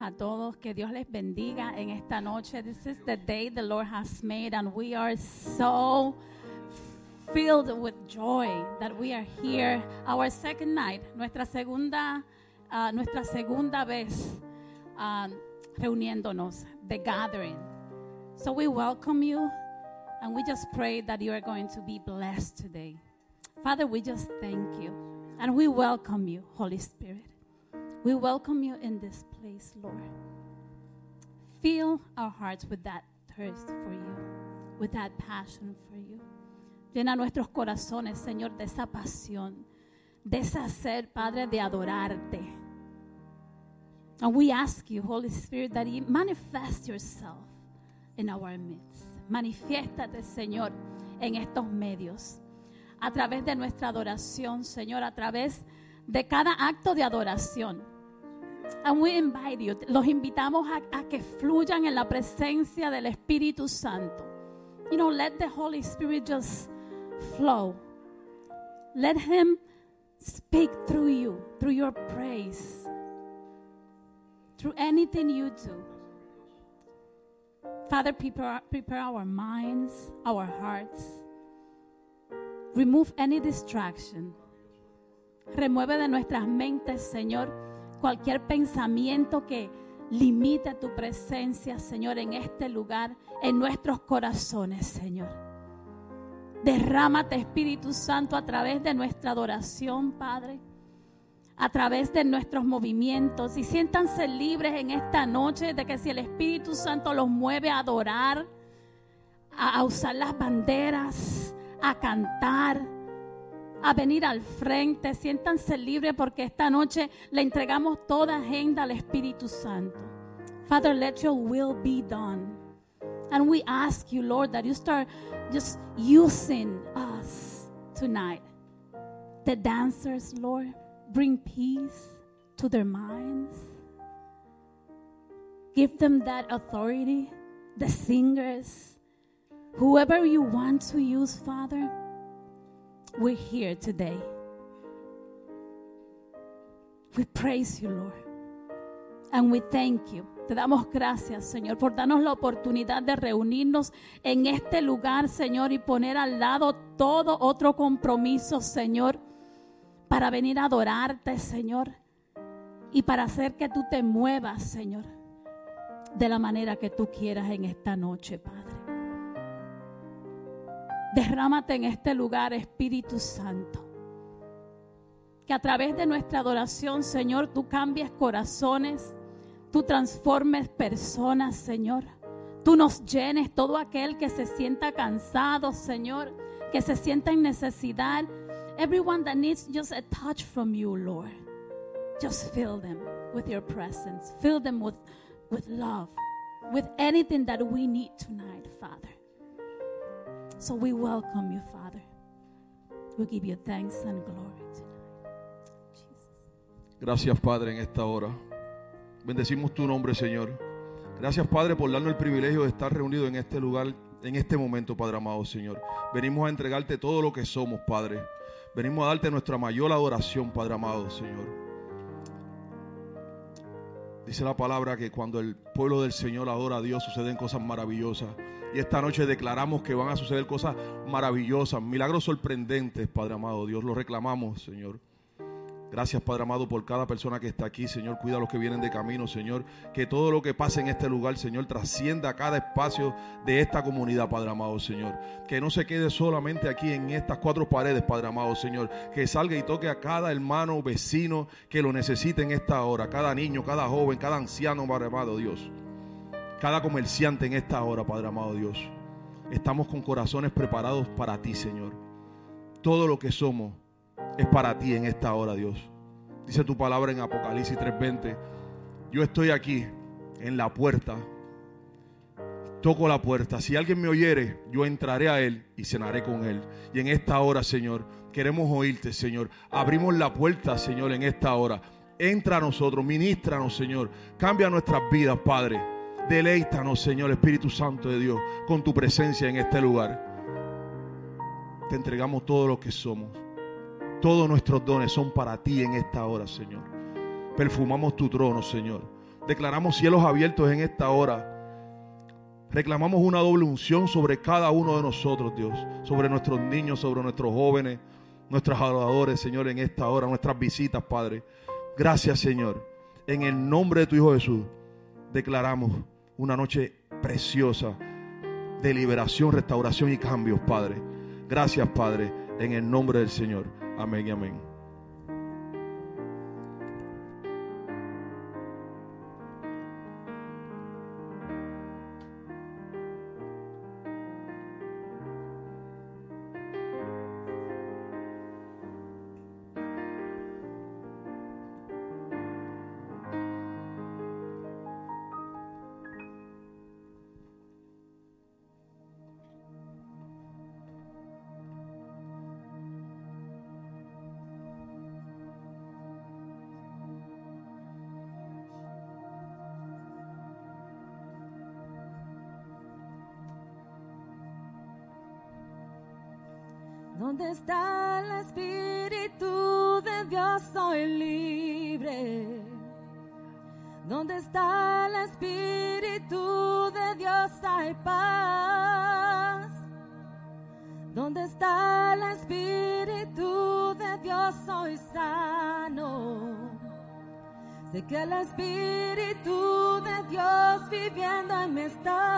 a todos. Que Dios les bendiga en esta noche. This is the day the Lord has made, and we are so filled with joy that we are here. Our second night, nuestra segunda, uh, nuestra segunda vez uh, reuniéndonos, the gathering. So we welcome you, and we just pray that you are going to be blessed today. Father, we just thank you, and we welcome you, Holy Spirit. We welcome you in this place, Lord. Fill our hearts with that thirst for you, with that passion for you. Llena nuestros corazones, Señor, de esa pasión, de esa sed, Padre, de adorarte. And we ask you, Holy Spirit, that you manifest yourself in our midst. Manifiéstate, Señor, en estos medios. A través de nuestra adoración, Señor, a través de cada acto de adoración. And we invite you, los invitamos a, a, que fluyan en la presencia del Espíritu Santo. You know, let the Holy Spirit just flow. Let Him speak through you, through your praise, through anything you do. Father, prepare, prepare our minds, our hearts. Remove any distraction. Remueve de nuestras mentes, Señor, cualquier pensamiento que limite tu presencia, Señor, en este lugar, en nuestros corazones, Señor. Derrámate, Espíritu Santo, a través de nuestra adoración, Padre, a través de nuestros movimientos. Y siéntanse libres en esta noche de que si el Espíritu Santo los mueve a adorar, a, usar las banderas, a cantar, a venir al frente. Siéntanse libres porque esta noche le entregamos toda agenda al Espíritu Santo. Father, let your will be done. And we ask you, Lord, that you start just using us tonight. The dancers, Lord, bring peace to their minds. Give them that authority. The singers, whoever you want to use, Father we're here today. We praise you, Lord. And we thank you. Te damos gracias, Señor, por darnos la oportunidad de reunirnos en este lugar, Señor, y poner al lado todo otro compromiso, Señor, para venir a adorarte, Señor, y para hacer que tú te muevas, Señor, de la manera que tú quieras en esta noche, Padre. Derrámate en este lugar, Espíritu Santo. Que a través de nuestra adoración, Señor, tú cambies corazones, tú transformes personas, Señor. Tú nos llenes todo aquel que se sienta cansado, Señor, que se sienta en necesidad. Everyone that needs just a touch from you, Lord. Just fill them with your presence. Fill them with, with love, with anything that we need tonight, Father. So we welcome you, Father. We give you thanks and glory tonight. Gracias, Padre, en esta hora. Bendecimos tu nombre, Señor. Gracias, Padre, por darnos el privilegio de estar reunidos en este lugar, en este momento, Padre amado, Señor. Venimos a entregarte todo lo que somos, Padre. Venimos a darte nuestra mayor adoración, Padre amado, Señor. Dice la palabra que cuando el pueblo del Señor adora a Dios suceden cosas maravillosas. Y esta noche declaramos que van a suceder cosas maravillosas, milagros sorprendentes, Padre amado. Dios lo reclamamos, Señor. Gracias, Padre amado, por cada persona que está aquí, Señor. Cuida a los que vienen de camino, Señor. Que todo lo que pase en este lugar, Señor, trascienda cada espacio de esta comunidad, Padre amado, Señor. Que no se quede solamente aquí en estas cuatro paredes, Padre amado, Señor. Que salga y toque a cada hermano, vecino que lo necesite en esta hora. Cada niño, cada joven, cada anciano, Padre amado, Dios. Cada comerciante en esta hora, Padre amado, Dios. Estamos con corazones preparados para ti, Señor. Todo lo que somos es para ti en esta hora, Dios. Dice tu palabra en Apocalipsis 3:20. Yo estoy aquí en la puerta. Toco la puerta. Si alguien me oyere, yo entraré a él y cenaré con él. Y en esta hora, Señor, queremos oírte, Señor. Abrimos la puerta, Señor, en esta hora. Entra a nosotros, ministranos, Señor. Cambia nuestras vidas, Padre. Deleítanos, Señor, Espíritu Santo de Dios, con tu presencia en este lugar. Te entregamos todo lo que somos. Todos nuestros dones son para ti en esta hora, Señor. Perfumamos tu trono, Señor. Declaramos cielos abiertos en esta hora. Reclamamos una doble unción sobre cada uno de nosotros, Dios. Sobre nuestros niños, sobre nuestros jóvenes, nuestros adoradores, Señor, en esta hora, nuestras visitas, Padre. Gracias, Señor. En el nombre de tu Hijo Jesús, declaramos una noche preciosa de liberación, restauración y cambios, Padre. Gracias, Padre, en el nombre del Señor. Amén y amén. Que el Espíritu de Dios viviendo en mí está.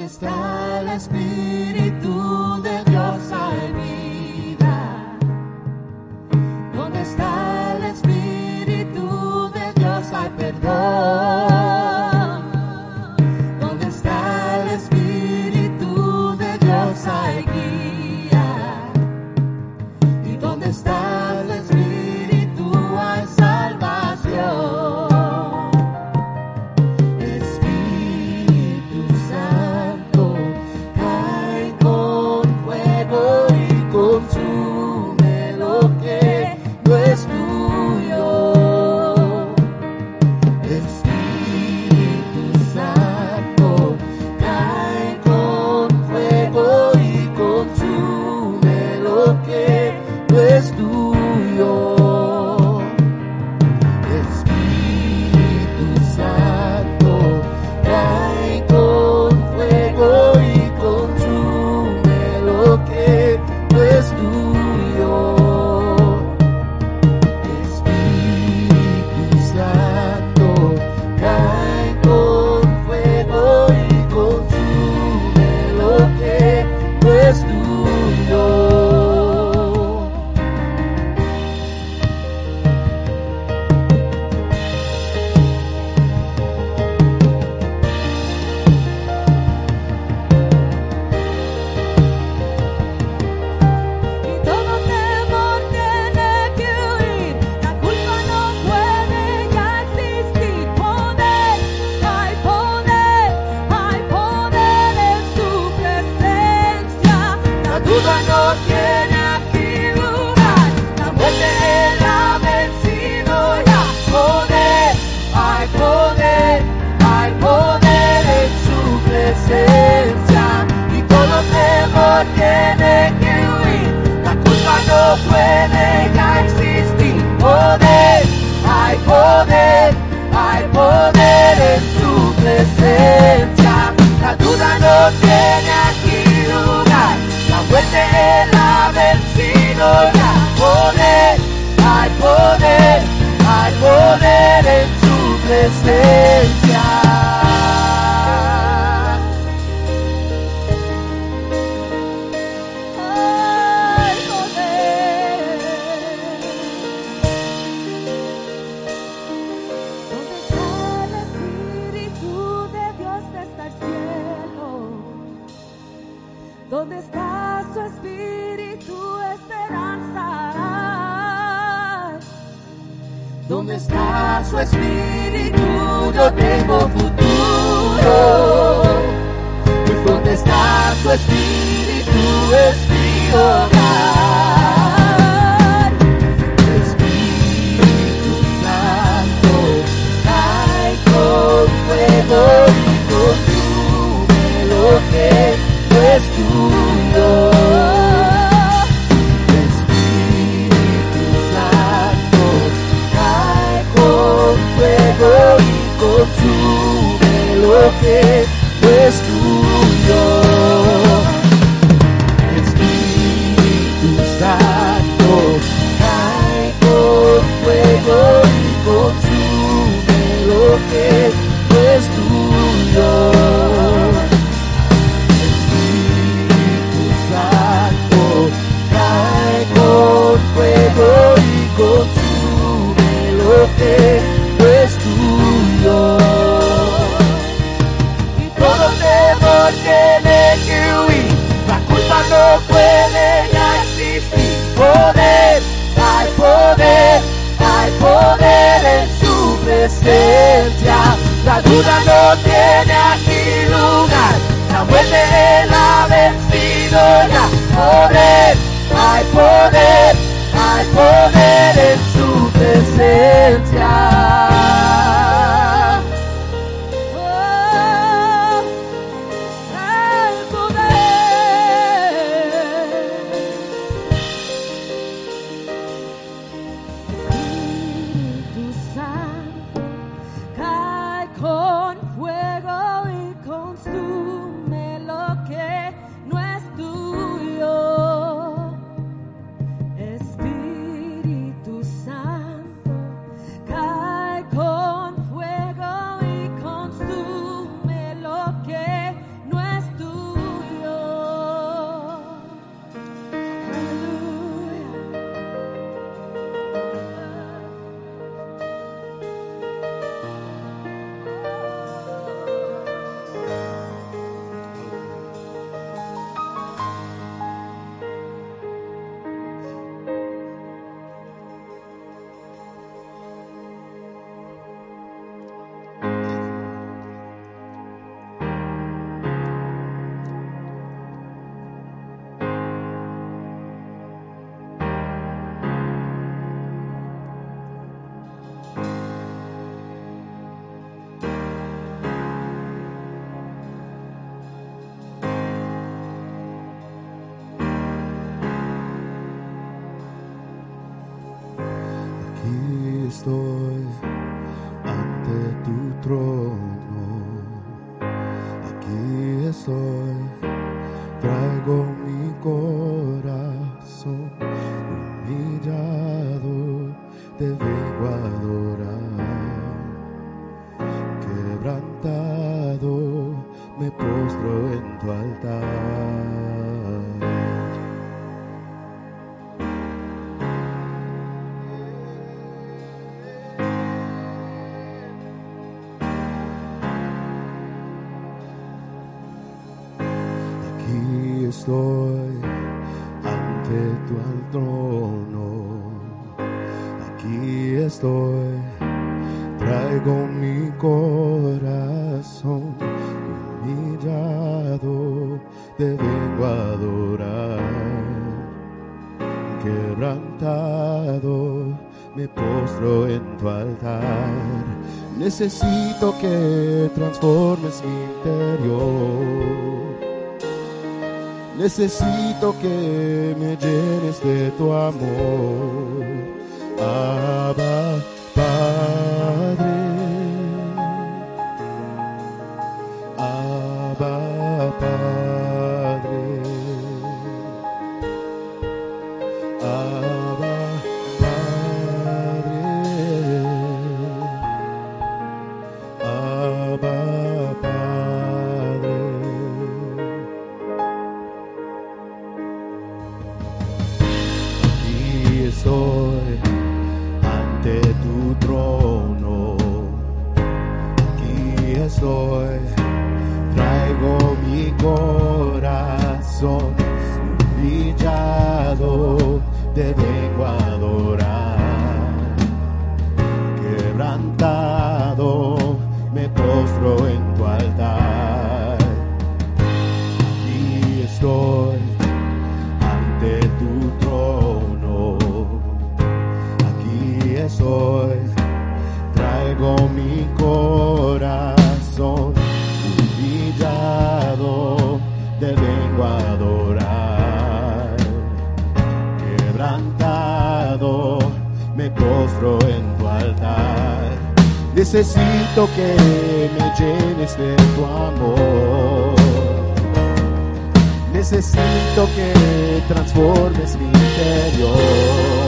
¿Dónde está el Espíritu de Dios? Hay vida. ¿Dónde está el Espíritu de Dios? Hay perdón. Su presencia. presencia. La duda no tiene aquí lugar. La muerte él ha vencido ya. Poder, hay poder, hay poder en su presencia. estoy ante tu trono. Aquí estoy, traigo mi corazón humillado, te vengo a adorar. Quebrantado, me postro en tu altar. Necesito que transformes mi interior Necesito que me llenes de tu amor. Abba. necesito que me llenes de tu amor. Necesito que transformes mi interior.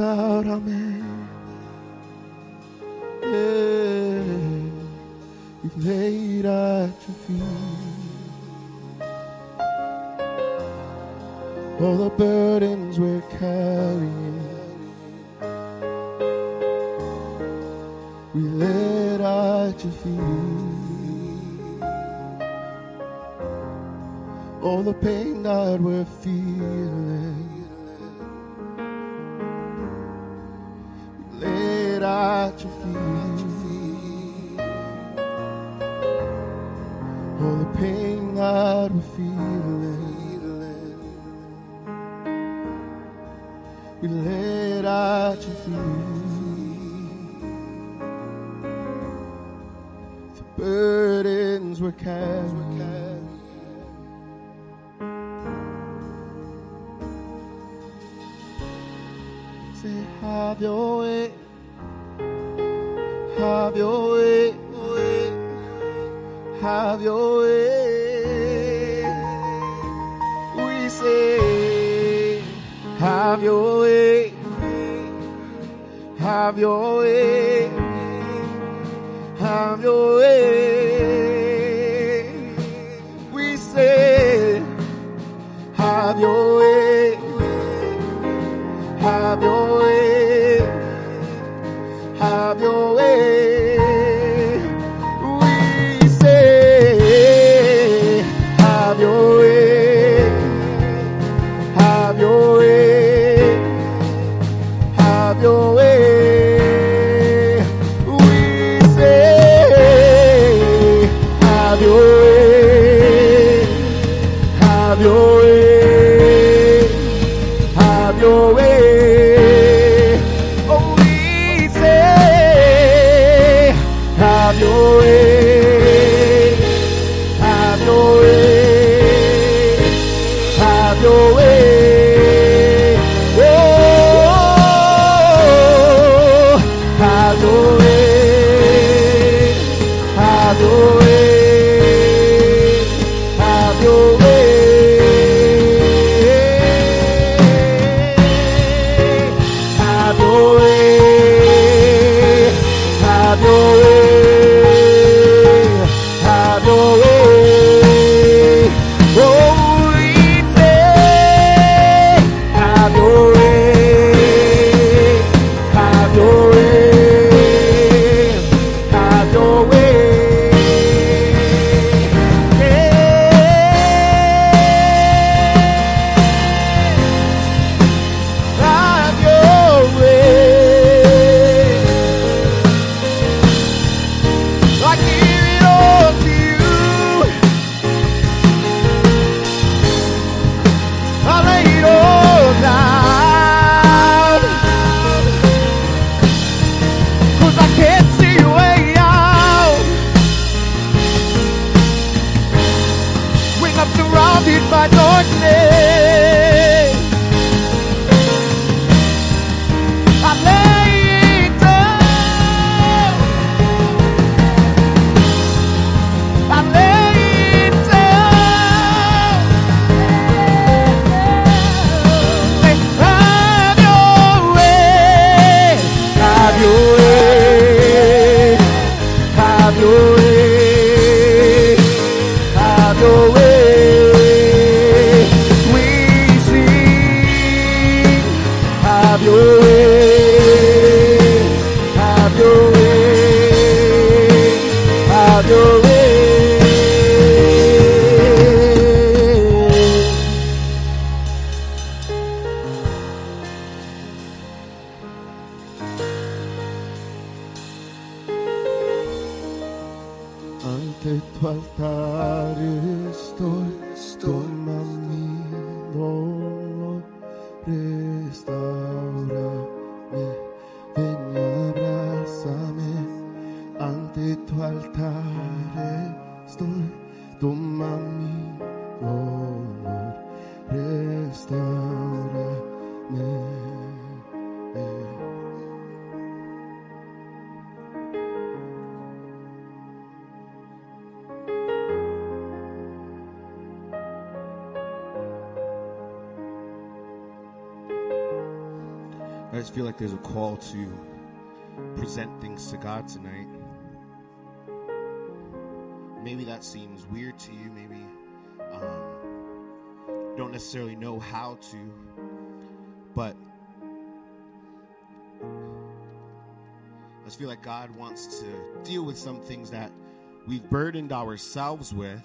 Restaurame. How to, but I just feel like God wants to deal with some things that we've burdened ourselves with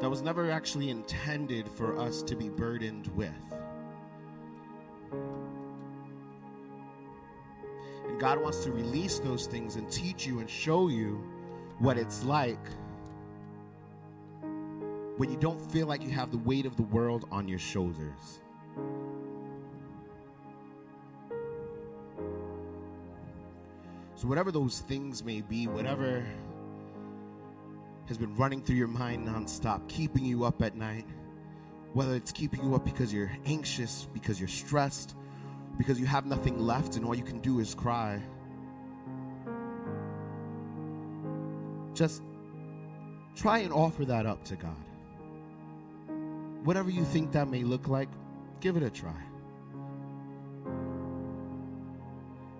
that was never actually intended for us to be burdened with. And God wants to release those things and teach you and show you what it's like when you don't feel like you have the weight of the world on your shoulders. So, whatever those things may be, whatever has been running through your mind nonstop, keeping you up at night, whether it's keeping you up because you're anxious, because you're stressed, because you have nothing left and all you can do is cry. Just try and offer that up to God. Whatever you think that may look like, give it a try.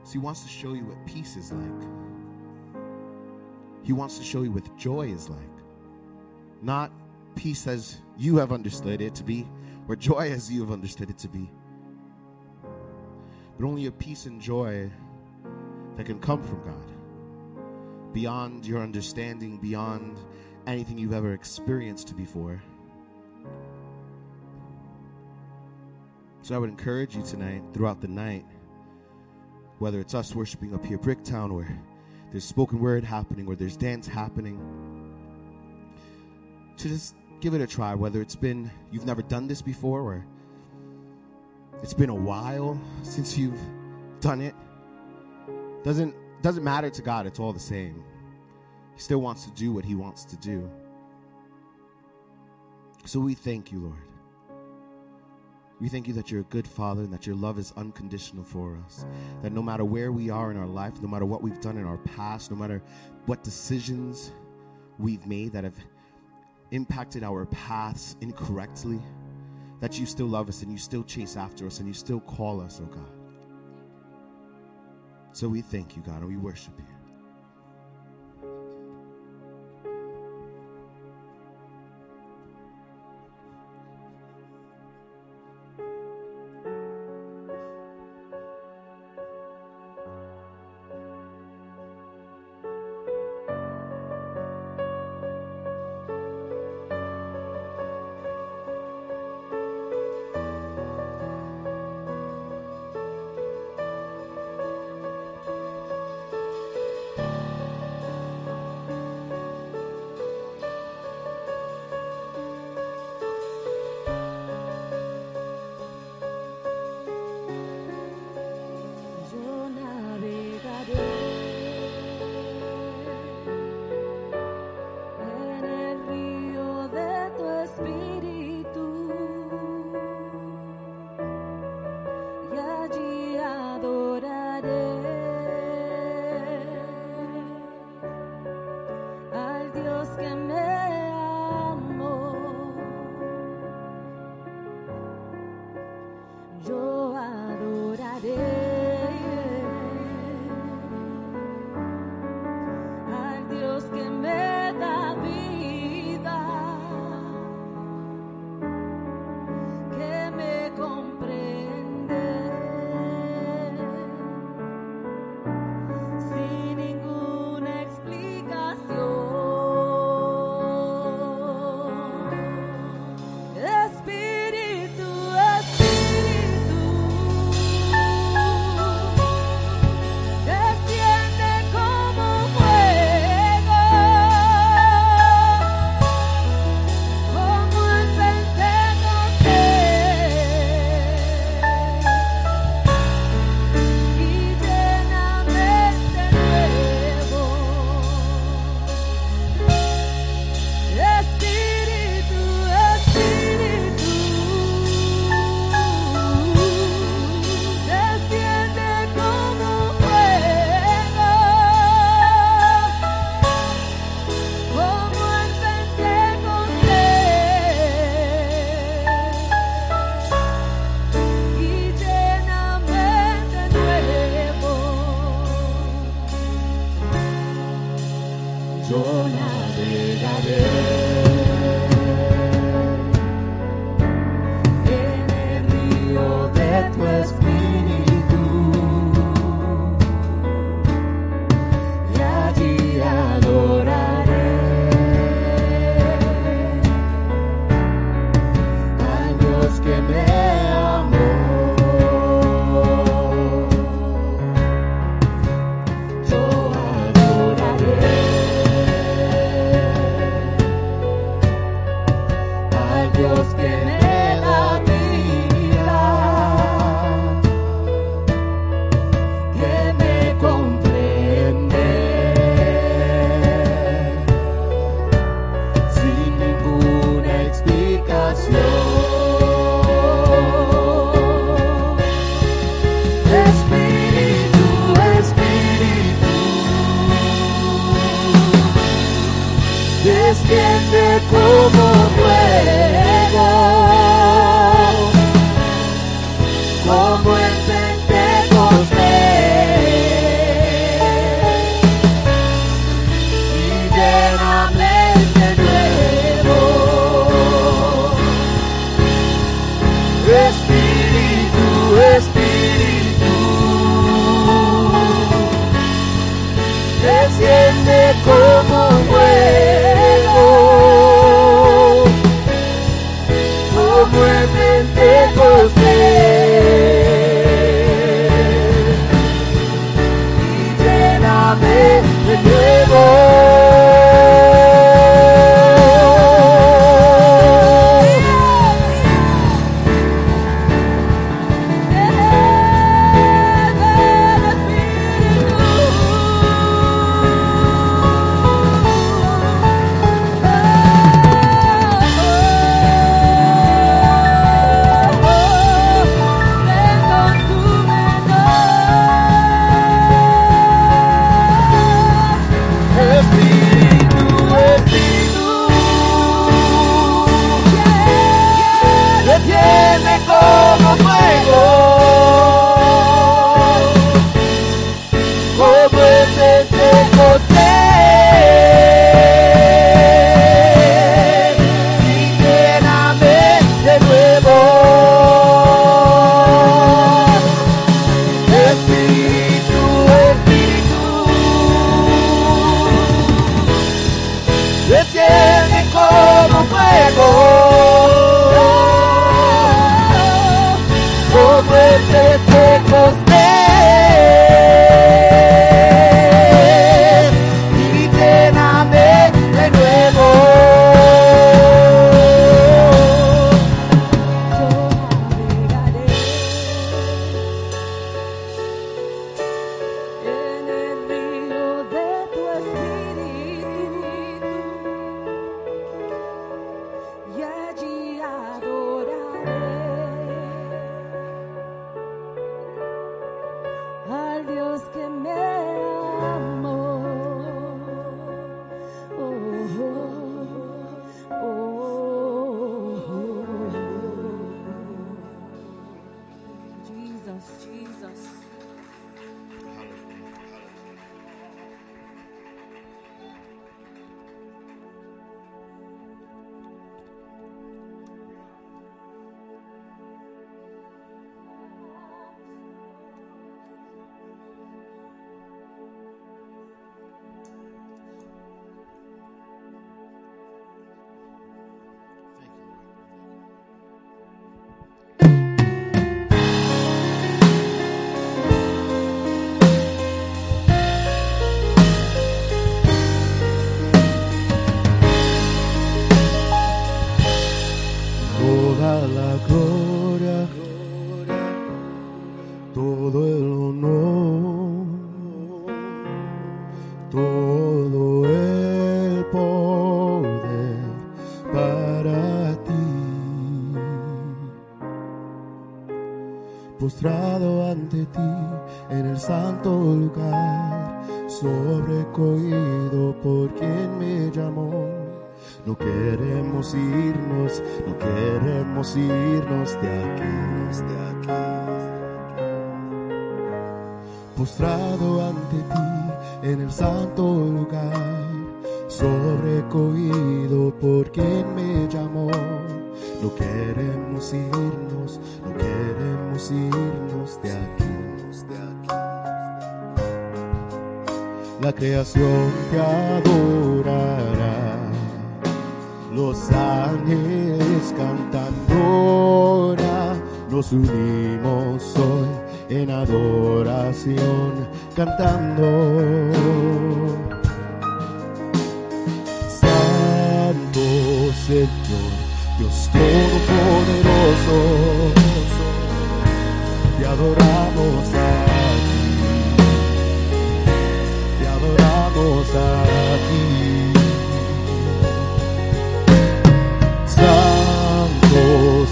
So he wants to show you what peace is like. He wants to show you what joy is like. Not peace as you have understood it to be, or joy as you have understood it to be but only a peace and joy that can come from God, beyond your understanding, beyond anything you've ever experienced before. So I would encourage you tonight, throughout the night, whether it's us worshiping up here, Bricktown, or there's spoken word happening, or there's dance happening, to just give it a try, whether it's been you've never done this before, or it's been a while since you've done it. Doesn't doesn't matter to God, it's all the same. He still wants to do what he wants to do. So we thank you, Lord. We thank you that you're a good father and that your love is unconditional for us. That no matter where we are in our life, no matter what we've done in our past, no matter what decisions we've made that have impacted our paths incorrectly, that you still love us and you still chase after us and you still call us, oh God. So we thank you, God, and we worship you. como fuego, como en Pentecostés, y lléname de nuevo, Espíritu, Espíritu, desciende como No queremos irnos, no queremos irnos de aquí. La creación te adorará, los ángeles cantando nos unimos hoy en adoración cantando. Santo Señor, Todopoderoso, te adoramos aquí, te adoramos aquí. Santo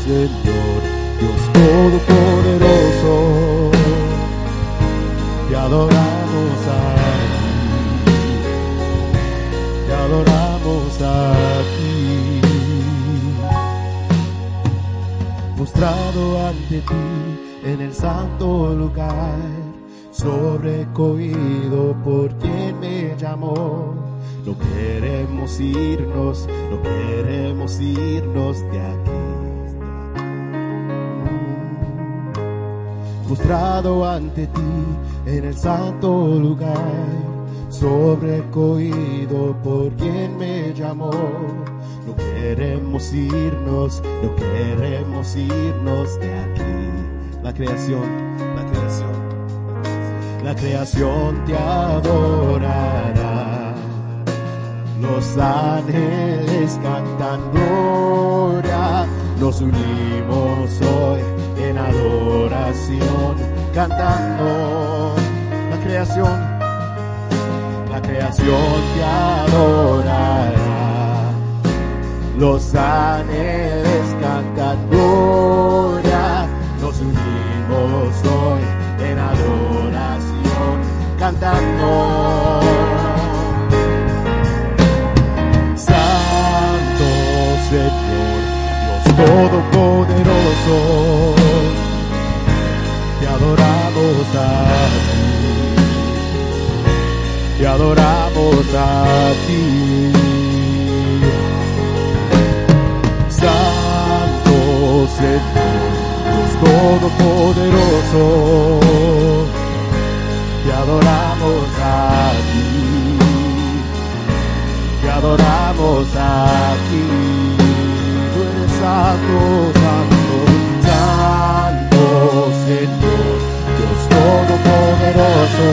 Señor, Dios Todopoderoso, te adoramos Mostrado ante ti en el santo lugar, sobrecogido por quien me llamó. No queremos irnos, no queremos irnos de aquí. Mostrado ante ti en el santo lugar, sobrecogido por quien me llamó. Queremos irnos, no queremos irnos de aquí. La creación, la creación, la creación te adorará. Los ángeles cantan gloria, nos unimos hoy en adoración, cantando la creación, la creación te adorará. Los ángeles cantan gloria, nos unimos hoy en adoración, cantando. Santo Señor, Dios Todopoderoso, te adoramos aquí, te adoramos aquí. Santo Señor, Dios Todopoderoso, te adoramos aquí, te adoramos aquí. Tú eres santo, santo, santo Señor, Dios Todopoderoso,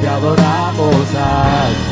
te adoramos aquí te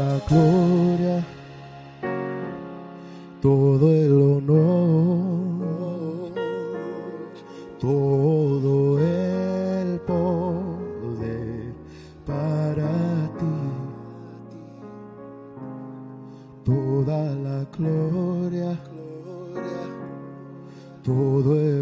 la gloria, todo el honor, todo el poder para ti. Toda la gloria, todo el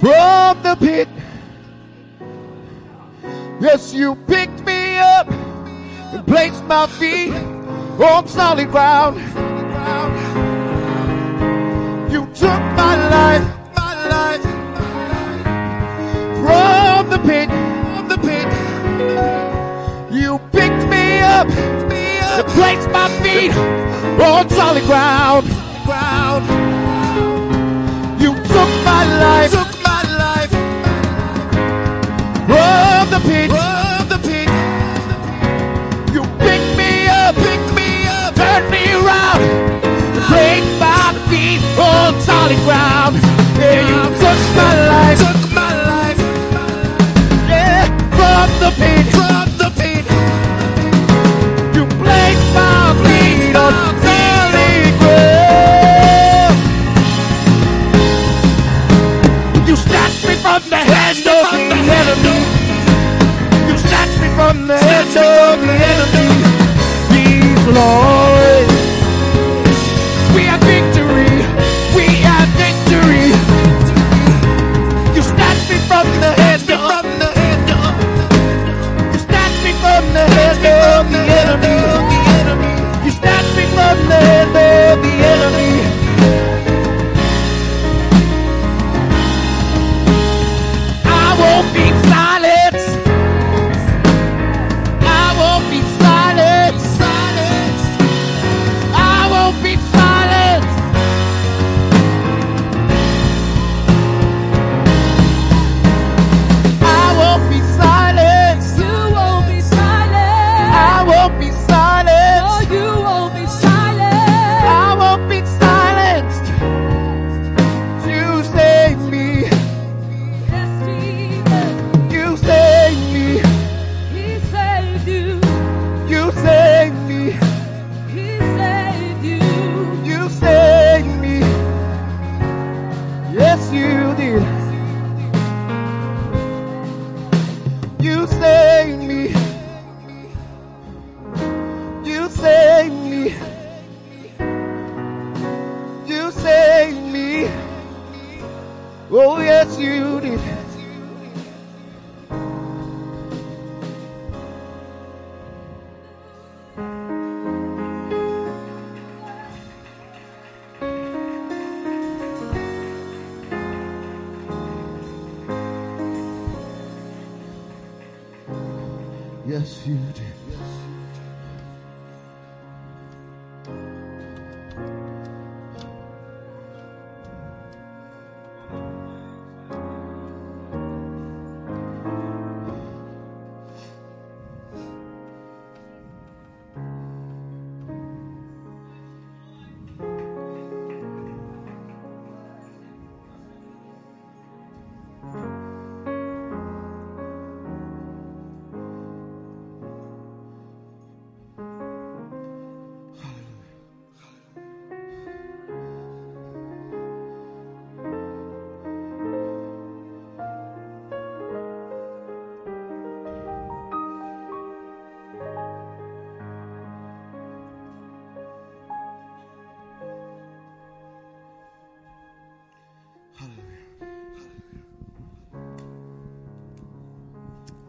from the pit. Yes, you picked me up and placed my feet on solid ground. You took my life, my life from the pit, from the pit. You picked me up, and placed my feet on solid ground. ground. You took my life, my life, took my life, yeah, from the pit, from the. You my on ground. You snatched me from the of the enemy. You snatched me from the of the enemy.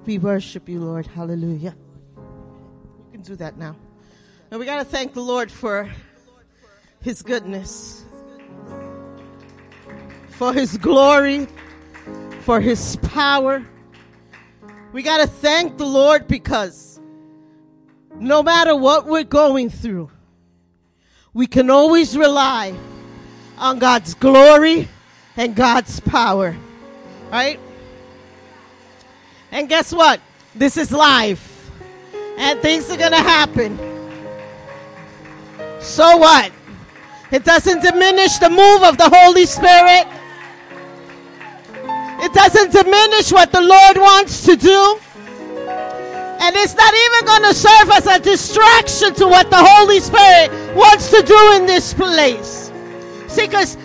We worship you, Lord. Hallelujah. You can do that now. And we got to thank the Lord for his goodness, for his glory, for his power. We got to thank the Lord because no matter what we're going through, we can always rely on God's glory and God's power. Right? And guess what? This is life. And things are going to happen. So what? It doesn't diminish the move of the Holy Spirit. It doesn't diminish what the Lord wants to do. And it's not even going to serve as a distraction to what the Holy Spirit wants to do in this place. See, because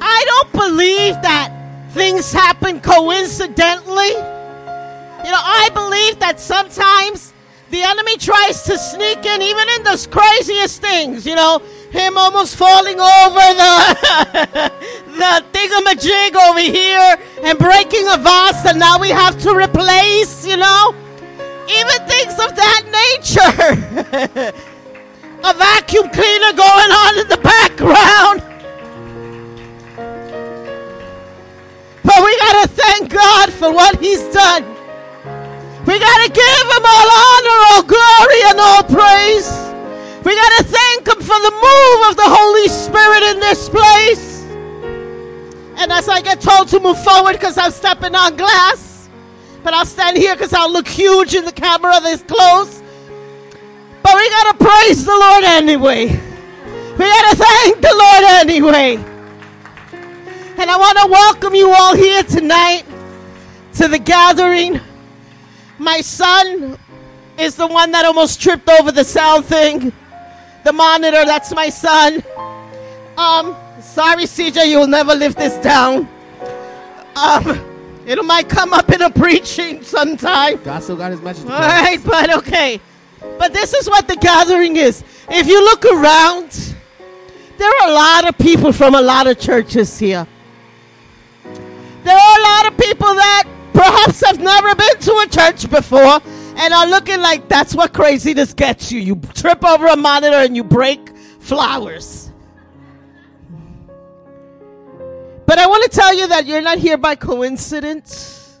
I don't believe that things happen coincidentally. You know, I believe that sometimes the enemy tries to sneak in, even in the craziest things. You know, him almost falling over the the thingamajig over here and breaking a vase that now we have to replace, you know? Even things of that nature. a vacuum cleaner going on in the background. But we gotta thank God for what He's done. We gotta give Him all honor, all glory, and all praise. We gotta thank Him for the move of the Holy Spirit in this place. And as I get told to move forward because I'm stepping on glass, but I'll stand here because I'll look huge in the camera this close. But we gotta praise the Lord anyway. We gotta thank the Lord anyway. And I want to welcome you all here tonight to the gathering. My son is the one that almost tripped over the sound thing. The monitor, that's my son. Um, sorry, CJ, you'll never live this down. Um, it might come up in a preaching sometime. God still got his message. All right, but okay. But this is what the gathering is. If you look around, there are a lot of people from a lot of churches here. There are a lot of people that perhaps have never been to a church before and are looking like that's what craziness gets you. You trip over a monitor and you break flowers. But I want to tell you that you're not here by coincidence.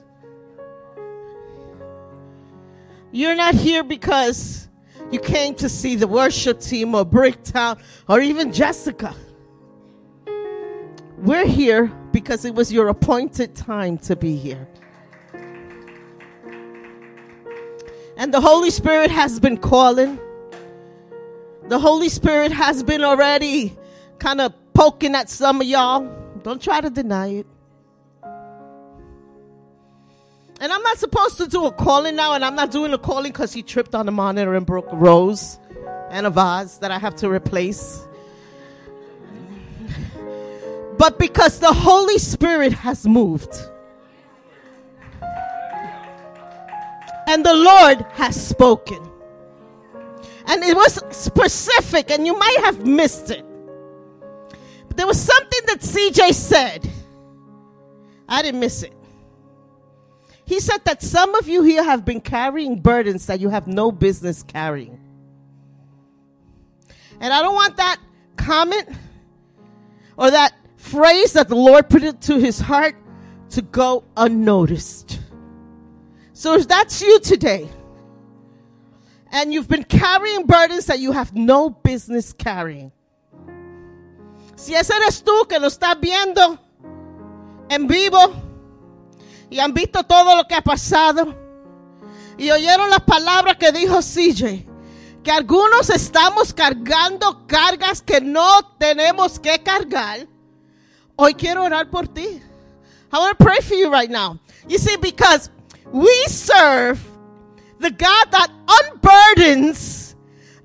You're not here because you came to see the worship team or Bricktown or even Jessica. We're here because it was your appointed time to be here. And the Holy Spirit has been calling. The Holy Spirit has been already kind of poking at some of y'all. Don't try to deny it. And I'm not supposed to do a calling now, and I'm not doing a calling because he tripped on the monitor and broke a rose and a vase that I have to replace. But because the Holy Spirit has moved. And the Lord has spoken. And it was specific, and you might have missed it. But there was something that CJ said. I didn't miss it. He said that some of you here have been carrying burdens that you have no business carrying. And I don't want that comment or that phrase that the Lord put into his heart to go unnoticed. So if that's you today, and you've been carrying burdens that you have no business carrying. Si ese eres tú que lo estás viendo en vivo y han visto todo lo que ha pasado y oyeron las palabras que dijo CJ, que algunos estamos cargando cargas que no tenemos que cargar, hoy quiero orar por ti. I want to pray for you right now. You see, because we serve the God that unburdens,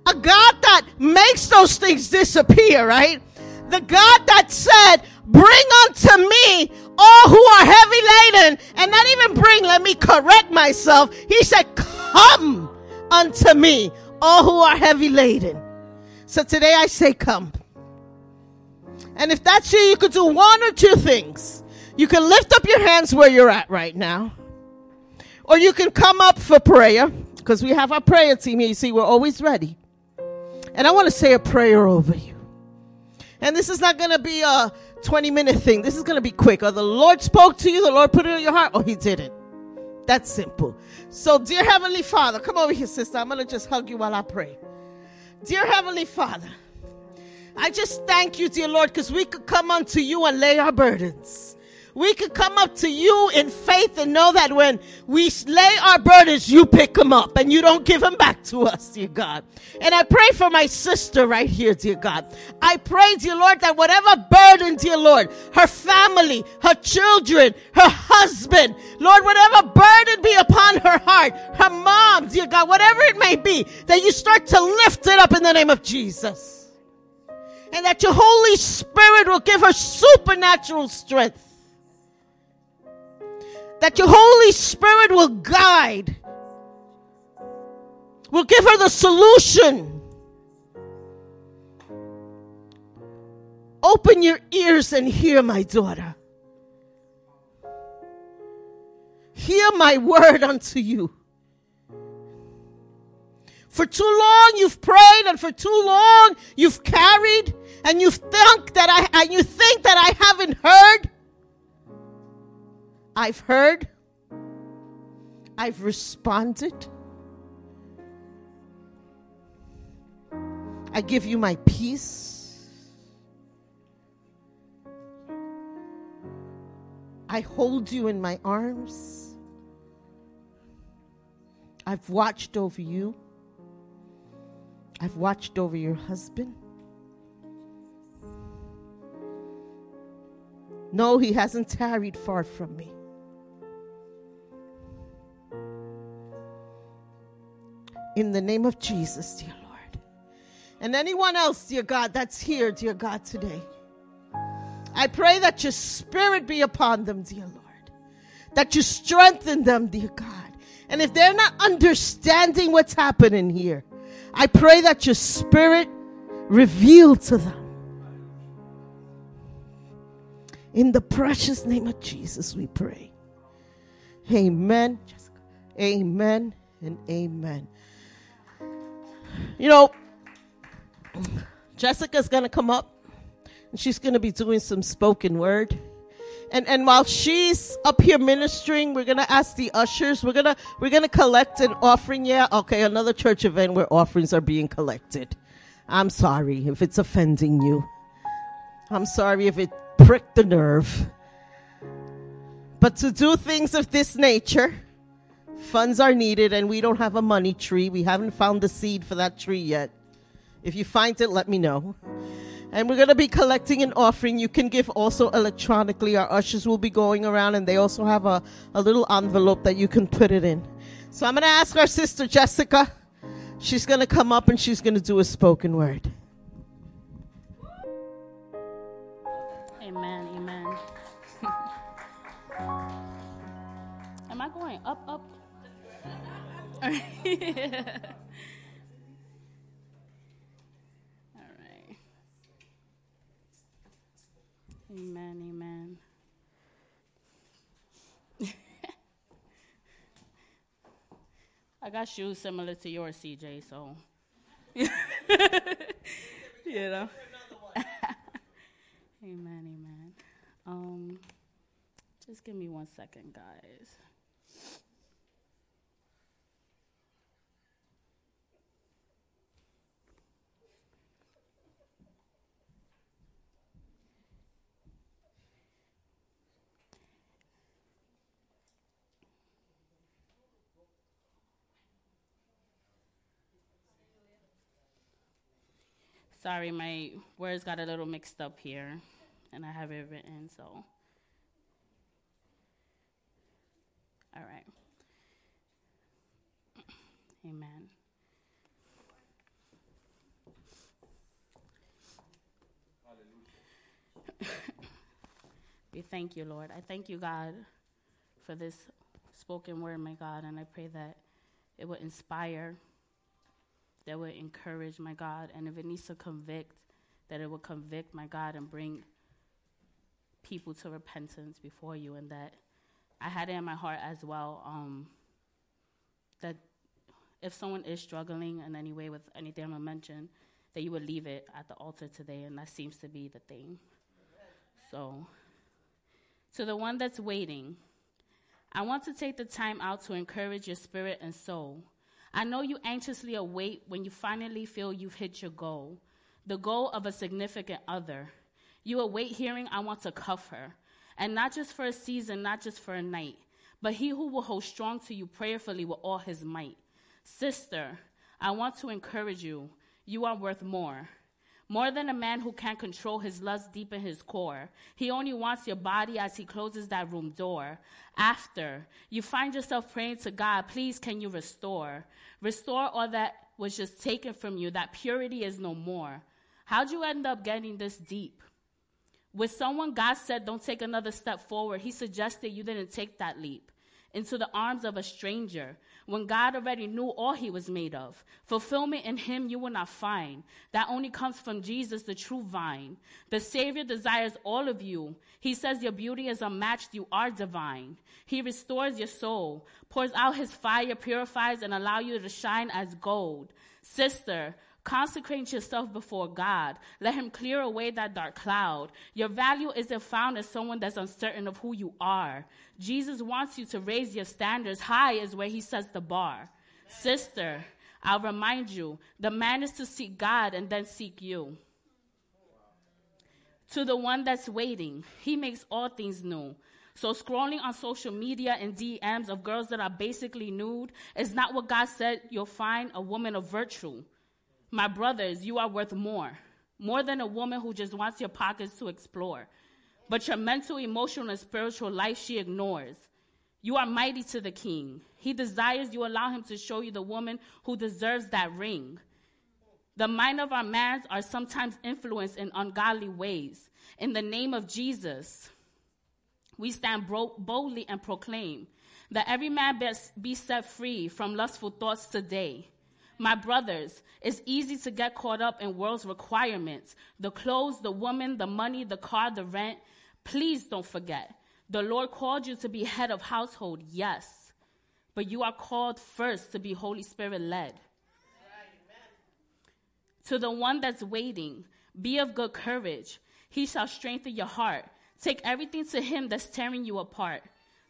a God that makes those things disappear, right? The God that said, Bring unto me all who are heavy laden, and not even bring, let me correct myself. He said, Come unto me, all who are heavy laden. So today I say, Come. And if that's you, you could do one or two things. You can lift up your hands where you're at right now. Or you can come up for prayer because we have our prayer team here. You see, we're always ready. And I want to say a prayer over you. And this is not going to be a 20 minute thing. This is going to be quick. Or the Lord spoke to you, the Lord put it in your heart, or He didn't. That's simple. So, dear Heavenly Father, come over here, sister. I'm going to just hug you while I pray. Dear Heavenly Father, I just thank you, dear Lord, because we could come unto you and lay our burdens. We could come up to you in faith and know that when we lay our burdens, you pick them up and you don't give them back to us, dear God. And I pray for my sister right here, dear God. I pray, dear Lord, that whatever burden, dear Lord, her family, her children, her husband, Lord, whatever burden be upon her heart, her mom, dear God, whatever it may be, that you start to lift it up in the name of Jesus. And that your Holy Spirit will give her supernatural strength that your Holy Spirit will guide, will give her the solution. Open your ears and hear, my daughter. Hear my word unto you. For too long you've prayed and for too long you've carried and you think that I and you think that I haven't heard. I've heard. I've responded. I give you my peace. I hold you in my arms. I've watched over you. I've watched over your husband. No, he hasn't tarried far from me. In the name of Jesus, dear Lord. And anyone else, dear God, that's here, dear God, today. I pray that your spirit be upon them, dear Lord. That you strengthen them, dear God. And if they're not understanding what's happening here, I pray that your spirit reveal to them. In the precious name of Jesus, we pray. Amen. Amen and amen. You know, Jessica's going to come up and she's going to be doing some spoken word. And and while she's up here ministering, we're gonna ask the ushers. We're gonna we're gonna collect an offering. Yeah, okay, another church event where offerings are being collected. I'm sorry if it's offending you. I'm sorry if it pricked the nerve. But to do things of this nature, funds are needed, and we don't have a money tree. We haven't found the seed for that tree yet. If you find it, let me know. And we're going to be collecting an offering. You can give also electronically. Our ushers will be going around and they also have a, a little envelope that you can put it in. So I'm going to ask our sister Jessica. She's going to come up and she's going to do a spoken word. Amen. Amen. Am I going up, up? All right. Amen. Amen. I got shoes similar to yours, CJ, so. you know. amen, amen. Um, just give me one second, guys. Sorry, my words got a little mixed up here, and I have it written, so. All right. Amen. we thank you, Lord. I thank you, God, for this spoken word, my God, and I pray that it will inspire that would encourage my God, and if it needs to convict, that it will convict my God and bring people to repentance before you, and that I had it in my heart as well um, that if someone is struggling in any way with anything I'm gonna mention, that you would leave it at the altar today, and that seems to be the thing. So, to the one that's waiting, I want to take the time out to encourage your spirit and soul I know you anxiously await when you finally feel you've hit your goal, the goal of a significant other. You await hearing, I want to cuff her. And not just for a season, not just for a night, but he who will hold strong to you prayerfully with all his might. Sister, I want to encourage you. You are worth more. More than a man who can't control his lust deep in his core. He only wants your body as he closes that room door. After you find yourself praying to God, please can you restore? Restore all that was just taken from you. That purity is no more. How'd you end up getting this deep? With someone God said, don't take another step forward, He suggested you didn't take that leap. into the arms of a stranger when God already knew all he was made of. Fulfillment in him you will not find. That only comes from Jesus, the true vine. The Savior desires all of you. He says your beauty is unmatched. You are divine. He restores your soul, pours out his fire, purifies, and allow you to shine as gold. Sister, Consecrate yourself before God. Let Him clear away that dark cloud. Your value isn't found as someone that's uncertain of who you are. Jesus wants you to raise your standards high, is where He sets the bar. Sister, I'll remind you the man is to seek God and then seek you. To the one that's waiting, He makes all things new. So scrolling on social media and DMs of girls that are basically nude is not what God said you'll find a woman of virtue. My brothers, you are worth more. More than a woman who just wants your pockets to explore. But your mental, emotional, and spiritual life she ignores. You are mighty to the king. He desires you allow him to show you the woman who deserves that ring. The mind of our mans are sometimes influenced in ungodly ways. In the name of Jesus, we stand boldly and proclaim that every man be set free from lustful thoughts today. My brothers, it's easy to get caught up in world's requirements the clothes, the woman, the money, the car, the rent. Please don't forget. The Lord called you to be head of household, yes, but you are called first to be Holy Spirit led. To the one that's waiting, be of good courage. He shall strengthen your heart. Take everything to him that's tearing you apart.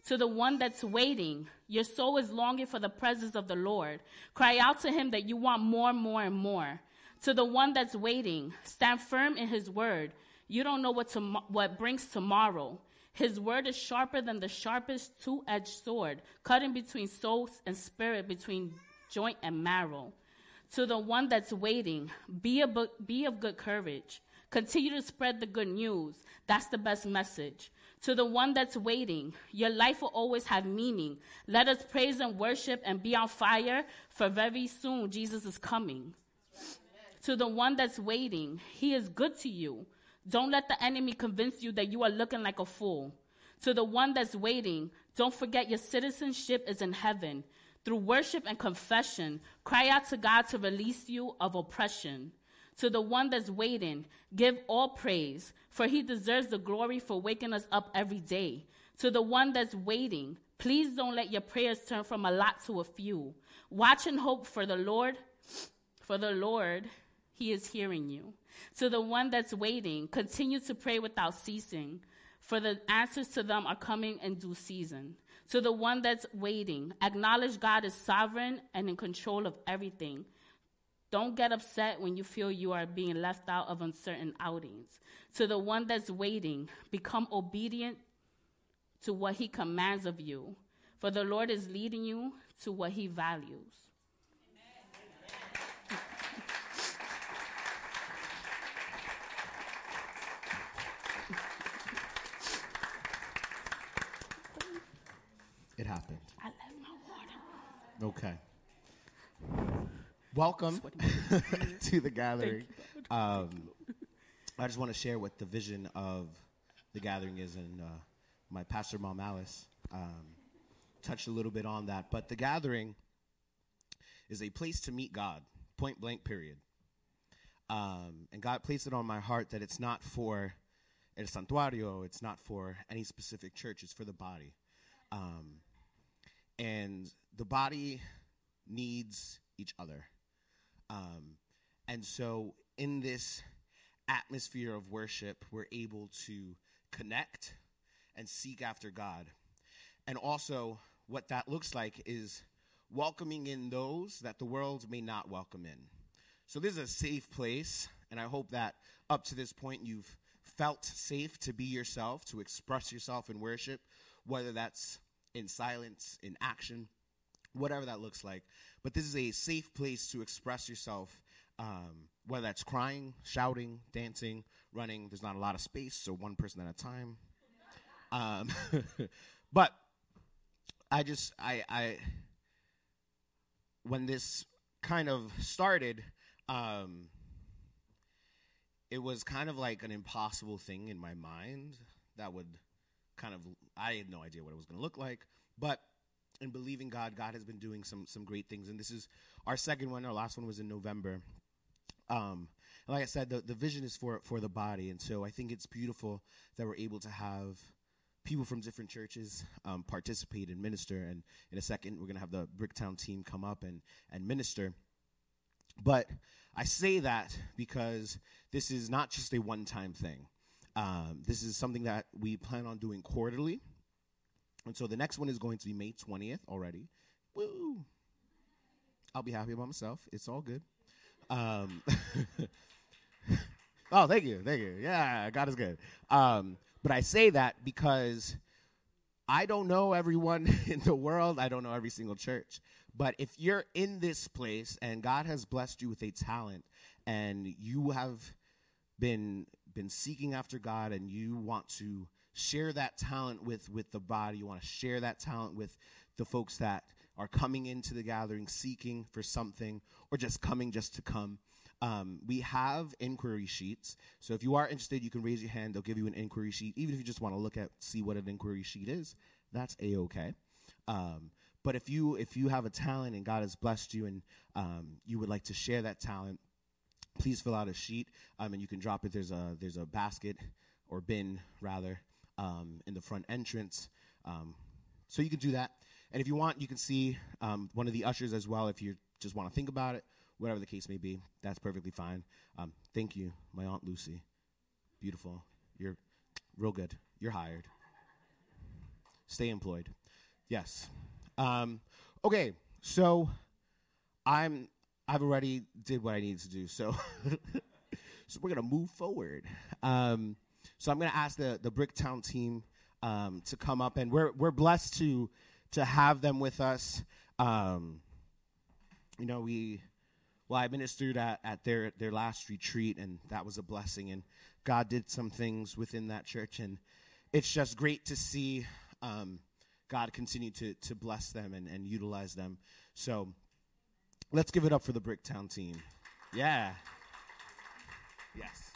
To the one that's waiting, your soul is longing for the presence of the Lord. Cry out to him that you want more, more, and more. To the one that's waiting, stand firm in his word. You don't know what, what brings tomorrow. His word is sharper than the sharpest two edged sword, cutting between soul and spirit, between joint and marrow. To the one that's waiting, be, be of good courage. Continue to spread the good news. That's the best message. To the one that's waiting, your life will always have meaning. Let us praise and worship and be on fire, for very soon Jesus is coming. To the one that's waiting, he is good to you. Don't let the enemy convince you that you are looking like a fool. To the one that's waiting, don't forget your citizenship is in heaven. Through worship and confession, cry out to God to release you of oppression. To the one that's waiting, give all praise, for he deserves the glory for waking us up every day. To the one that's waiting, please don't let your prayers turn from a lot to a few. Watch and hope for the Lord, for the Lord, he is hearing you. To the one that's waiting, continue to pray without ceasing, for the answers to them are coming in due season. To the one that's waiting, acknowledge God is sovereign and in control of everything. Don't get upset when you feel you are being left out of uncertain outings. To the one that's waiting, become obedient to what he commands of you, for the Lord is leading you to what he values. It happened. I left my water. Okay. Welcome to the gathering. Um, I just want to share what the vision of the gathering is, and uh, my pastor, Mom Alice, um, touched a little bit on that. But the gathering is a place to meet God, point blank, period. Um, and God placed it on my heart that it's not for El Santuario, it's not for any specific church, it's for the body. Um, and the body needs each other. Um, and so, in this atmosphere of worship, we're able to connect and seek after God. And also, what that looks like is welcoming in those that the world may not welcome in. So, this is a safe place, and I hope that up to this point you've felt safe to be yourself, to express yourself in worship, whether that's in silence, in action, whatever that looks like. But this is a safe place to express yourself, um, whether that's crying, shouting, dancing, running. There's not a lot of space, so one person at a time. Um, but I just, I, I, when this kind of started, um, it was kind of like an impossible thing in my mind that would kind of, I had no idea what it was going to look like. But and believing God, God has been doing some some great things. And this is our second one. Our last one was in November. Um, like I said, the, the vision is for for the body, and so I think it's beautiful that we're able to have people from different churches um, participate and minister. And in a second, we're gonna have the Bricktown team come up and and minister. But I say that because this is not just a one time thing. Um, this is something that we plan on doing quarterly. And so the next one is going to be May 20th already. Woo! I'll be happy about myself. It's all good. Um, oh, thank you. Thank you. Yeah, God is good. Um, but I say that because I don't know everyone in the world, I don't know every single church. But if you're in this place and God has blessed you with a talent and you have been been seeking after God and you want to share that talent with with the body, you want to share that talent with the folks that are coming into the gathering seeking for something or just coming just to come. Um, we have inquiry sheets. So if you are interested, you can raise your hand. They'll give you an inquiry sheet. Even if you just want to look at, see what an inquiry sheet is, that's a okay. Um, but if you if you have a talent and God has blessed you and um, you would like to share that talent, please fill out a sheet um, and you can drop it. There's a there's a basket or bin rather um, in the front entrance, um, so you can do that. And if you want, you can see um, one of the ushers as well. If you just want to think about it, whatever the case may be, that's perfectly fine. Um, thank you, my aunt Lucy. Beautiful. You're real good. You're hired. Stay employed. Yes. Um, okay, so I'm I've already did what I needed to do. So so we're gonna move forward. Um, so I'm gonna ask the the Bricktown team um, to come up, and we're we're blessed to to have them with us. Um, you know, we well, I ministered at, at their their last retreat, and that was a blessing. And God did some things within that church, and it's just great to see um, God continue to to bless them and, and utilize them. So let's give it up for the Bricktown team. Yeah. Yes.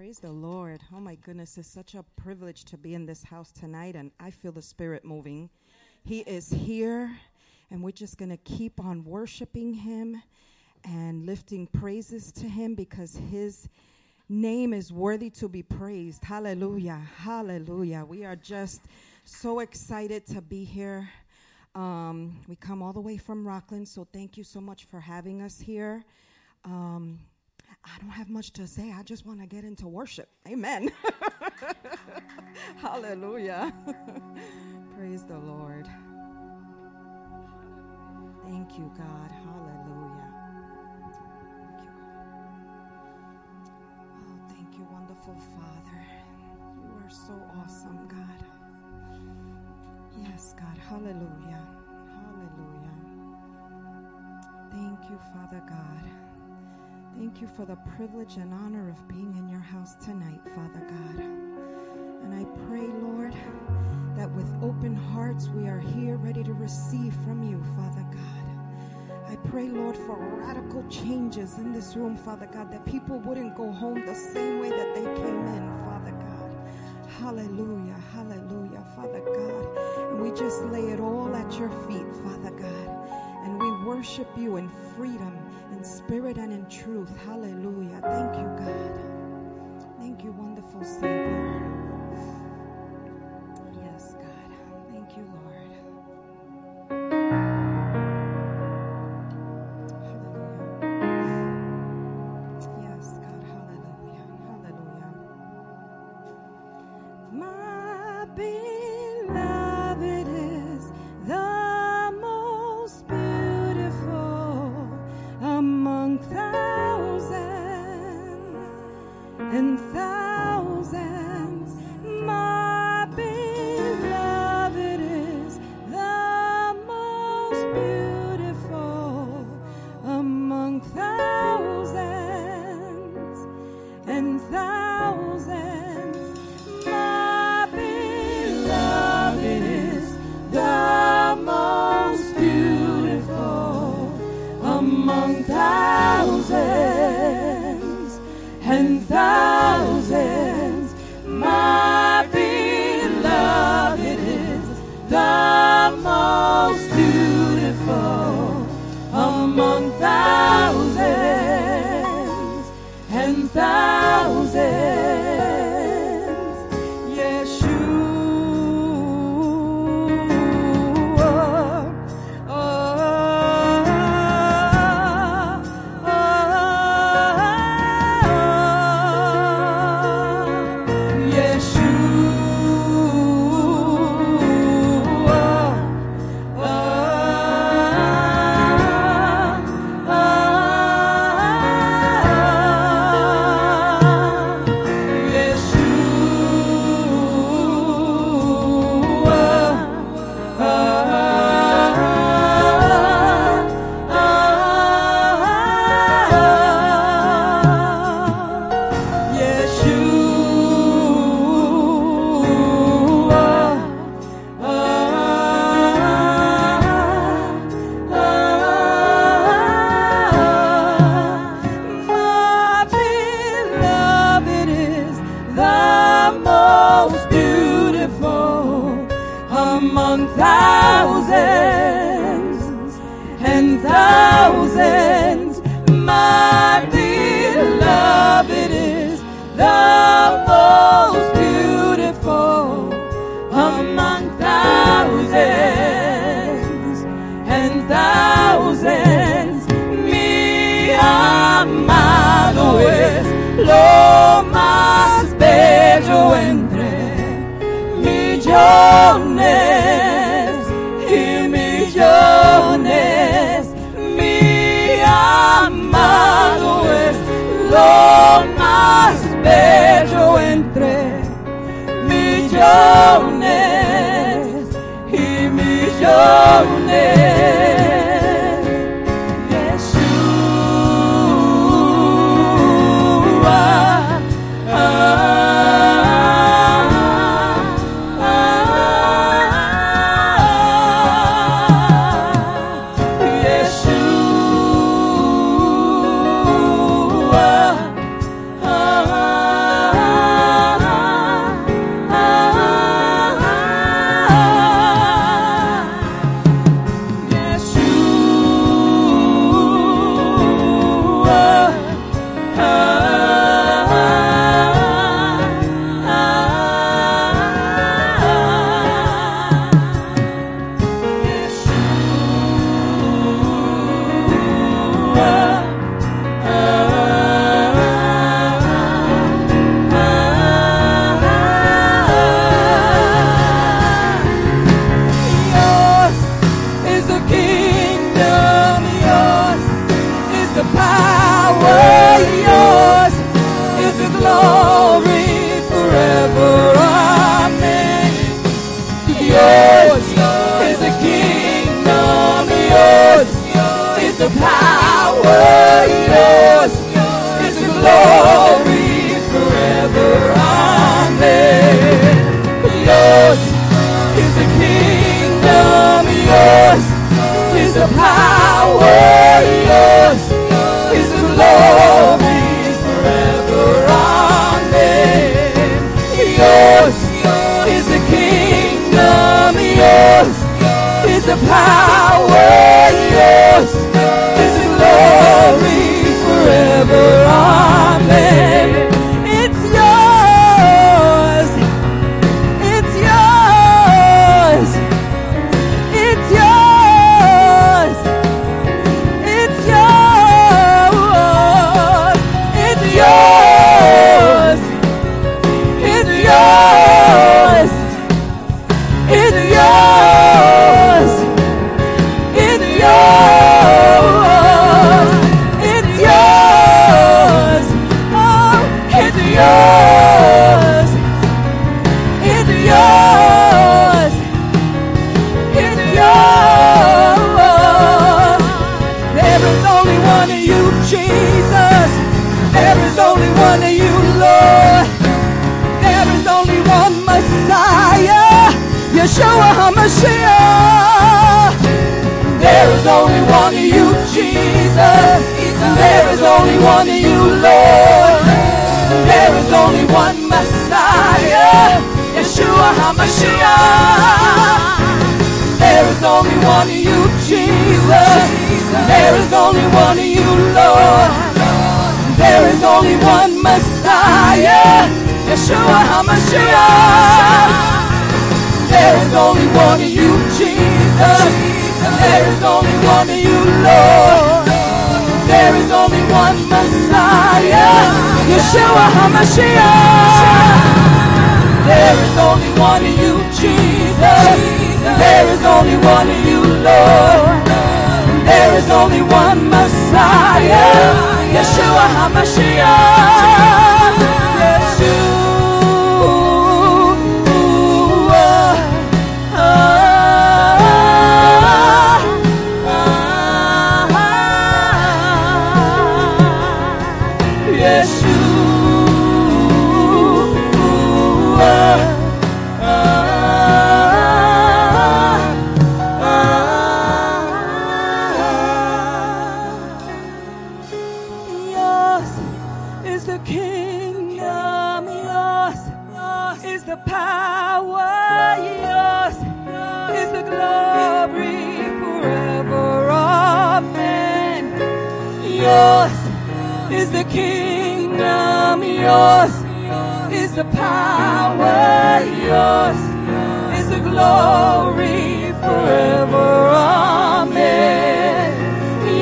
Praise the Lord. Oh my goodness, it's such a privilege to be in this house tonight, and I feel the Spirit moving. He is here, and we're just going to keep on worshiping Him and lifting praises to Him because His name is worthy to be praised. Hallelujah. Hallelujah. We are just so excited to be here. Um, we come all the way from Rockland, so thank you so much for having us here. Um, I don't have much to say. I just want to get into worship. Amen. Hallelujah. Praise the Lord. Thank you, God. Hallelujah. Thank you. Oh, thank you, wonderful Father. You are so awesome, God. Yes, God. Hallelujah. Hallelujah. Thank you, Father God. Thank you for the privilege and honor of being in your house tonight, Father God. And I pray, Lord, that with open hearts we are here ready to receive from you, Father God. I pray, Lord, for radical changes in this room, Father God, that people wouldn't go home the same way that they came in, Father God. Hallelujah, hallelujah, Father God. And we just lay it all at your feet, Father worship you in freedom in spirit and in truth. Hallelujah. Thank you, God. Thank you, wonderful Savior.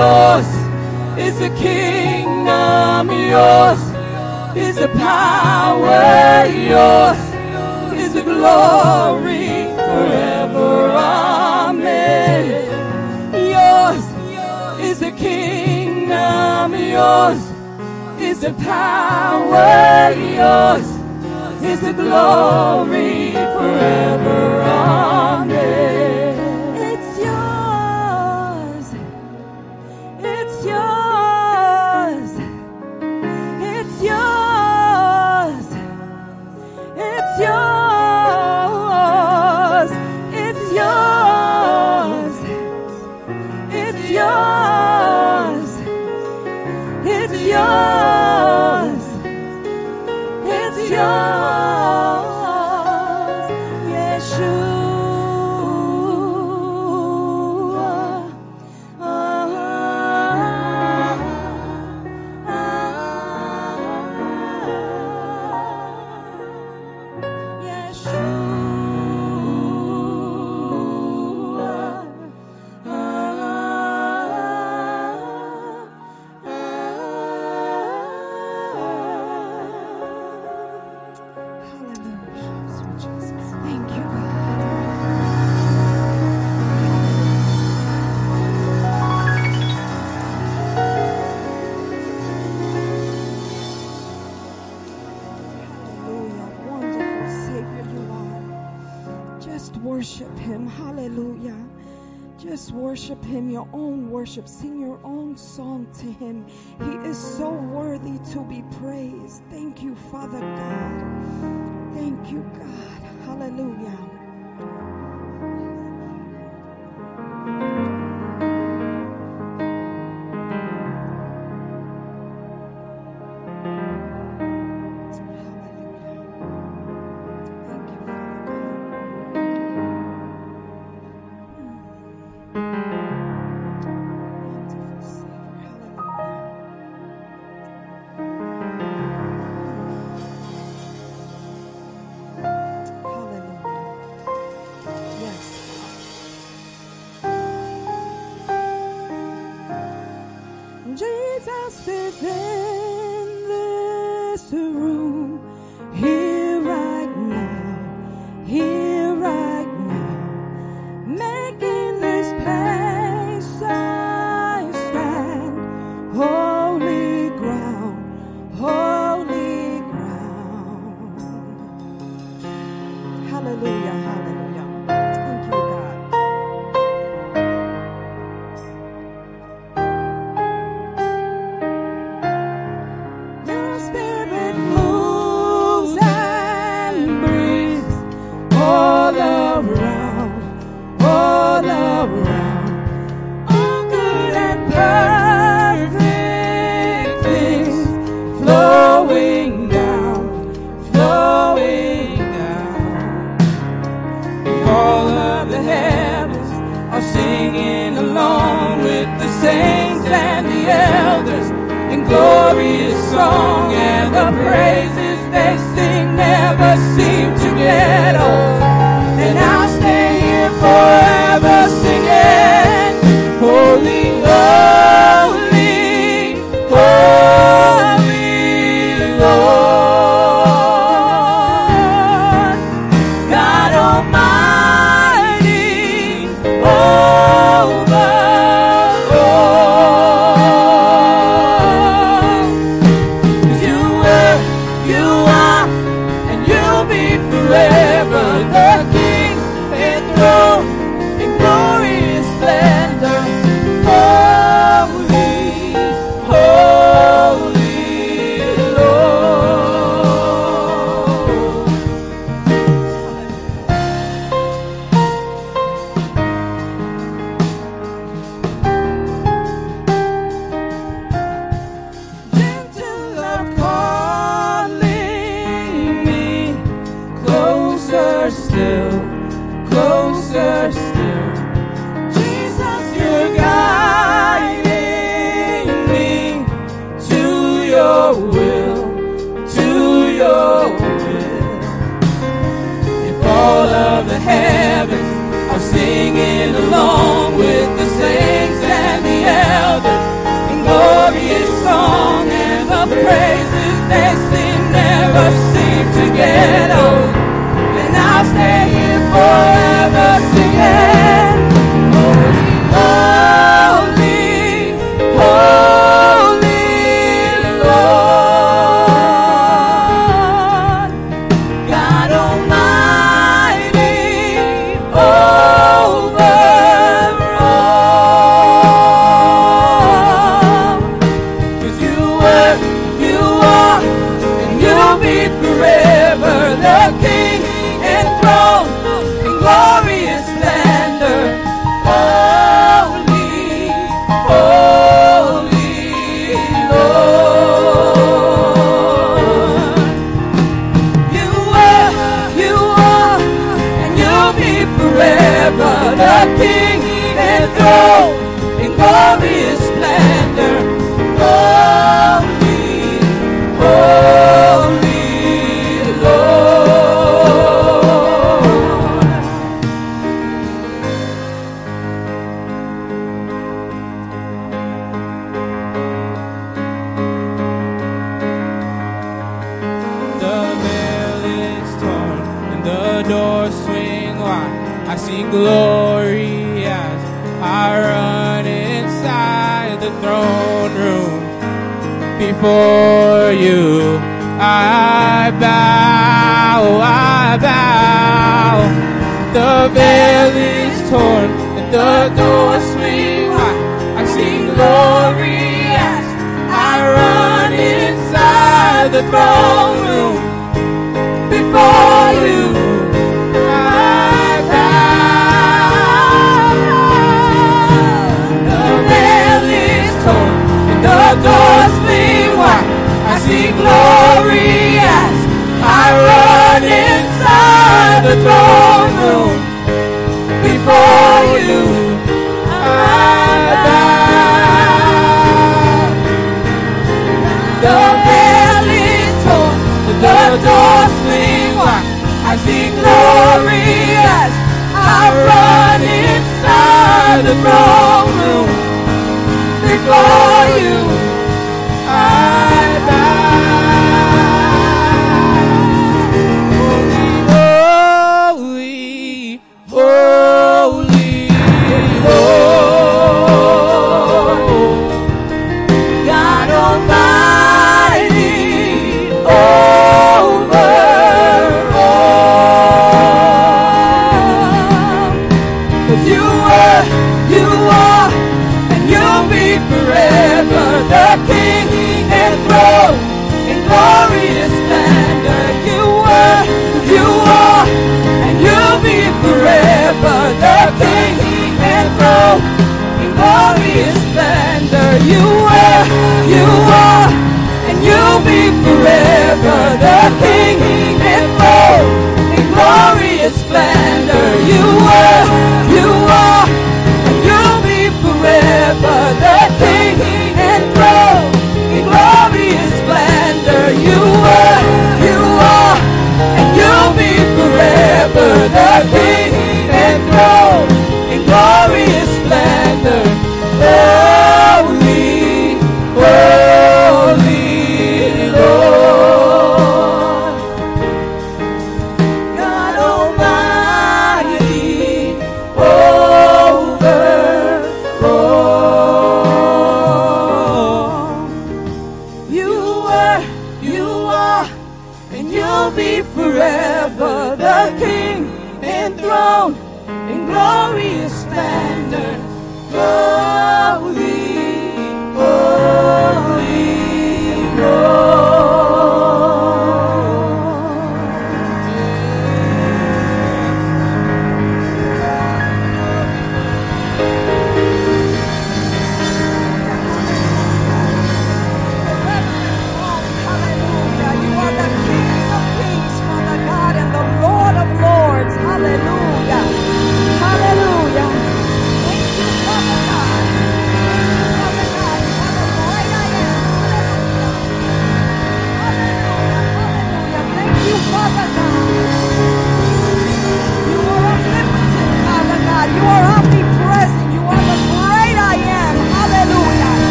yours is the kingdom, yours is the power, yours is the glory forever. Amen. Yours is the kingdom, yours is the power, yours is the glory forever. to him. He is so worthy to be praised. Thank you, Father God. Thank you, God. Hallelujah.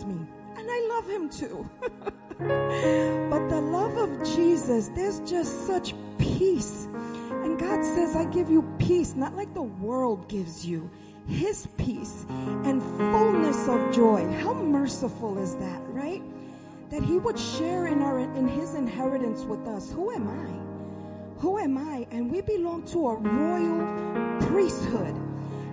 Loves me, and I love him too. but the love of Jesus, there's just such peace. And God says, I give you peace, not like the world gives you. His peace and fullness of joy. How merciful is that, right? That He would share in our in His inheritance with us. Who am I? Who am I? And we belong to a royal priesthood.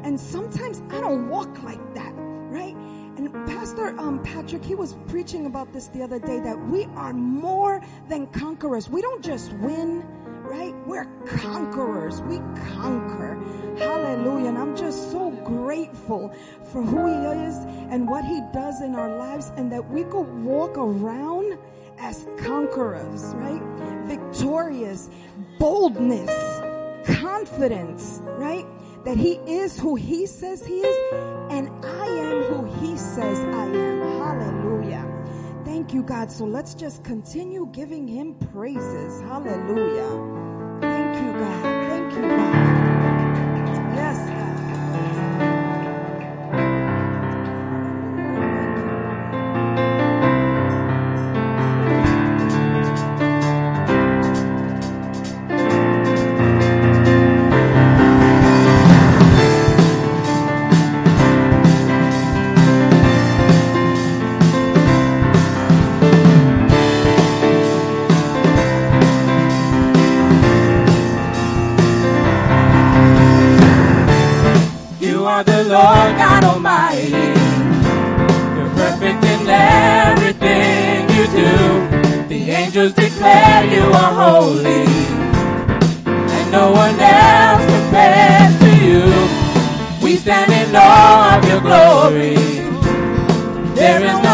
And sometimes I don't walk like that, right? And Pastor um, Patrick, he was preaching about this the other day that we are more than conquerors. We don't just win, right? We're conquerors. We conquer. Hallelujah. And I'm just so grateful for who he is and what he does in our lives, and that we could walk around as conquerors, right? Victorious, boldness, confidence, right? That he is who he says he is, and I am who he says I am. Hallelujah. Thank you, God. So let's just continue giving him praises. Hallelujah. Thank you, God. Thank you, God. Declare you are holy. And no one else compares to you. We stand in awe of your glory. There is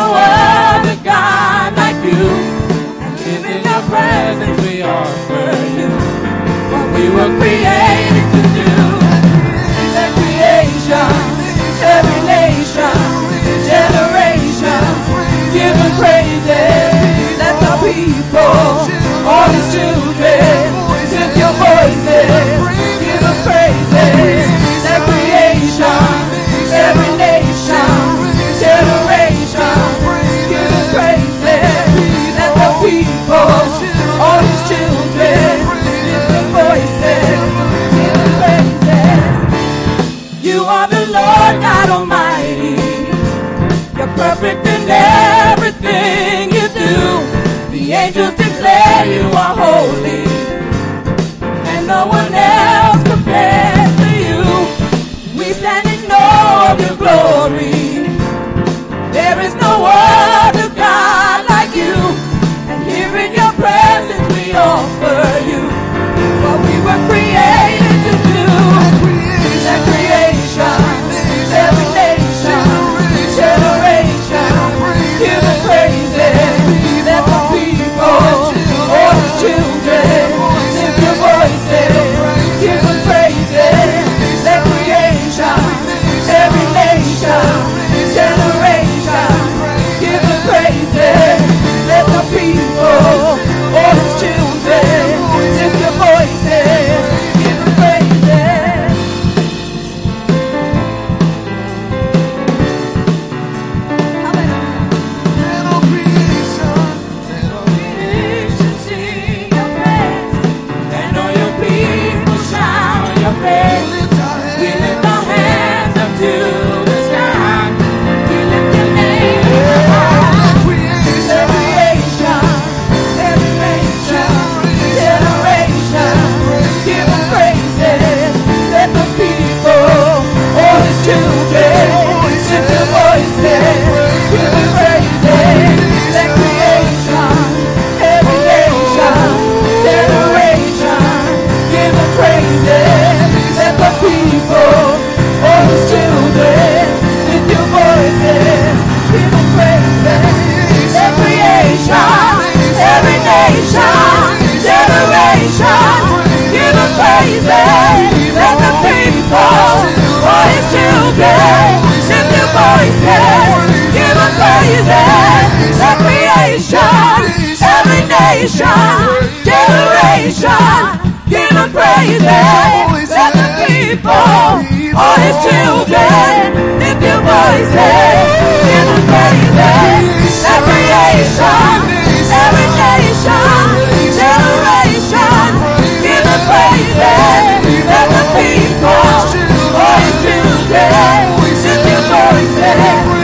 people, all his children, voices. Every nation, every generation, praises. The people, all his children, voices, praises. You are the Lord God Almighty. You're perfect in everything. The angels declare you are holy, and no one else compares to you. We stand in all your glory. There is no other God like you, and here in your presence we offer you what we were created. praises, lift your voices, give us praises. The creation, every nation, generation, give us praises. Let the people, all his children, lift your voices, give us praises. The creation, every nation, generation, give us praises. We should be going.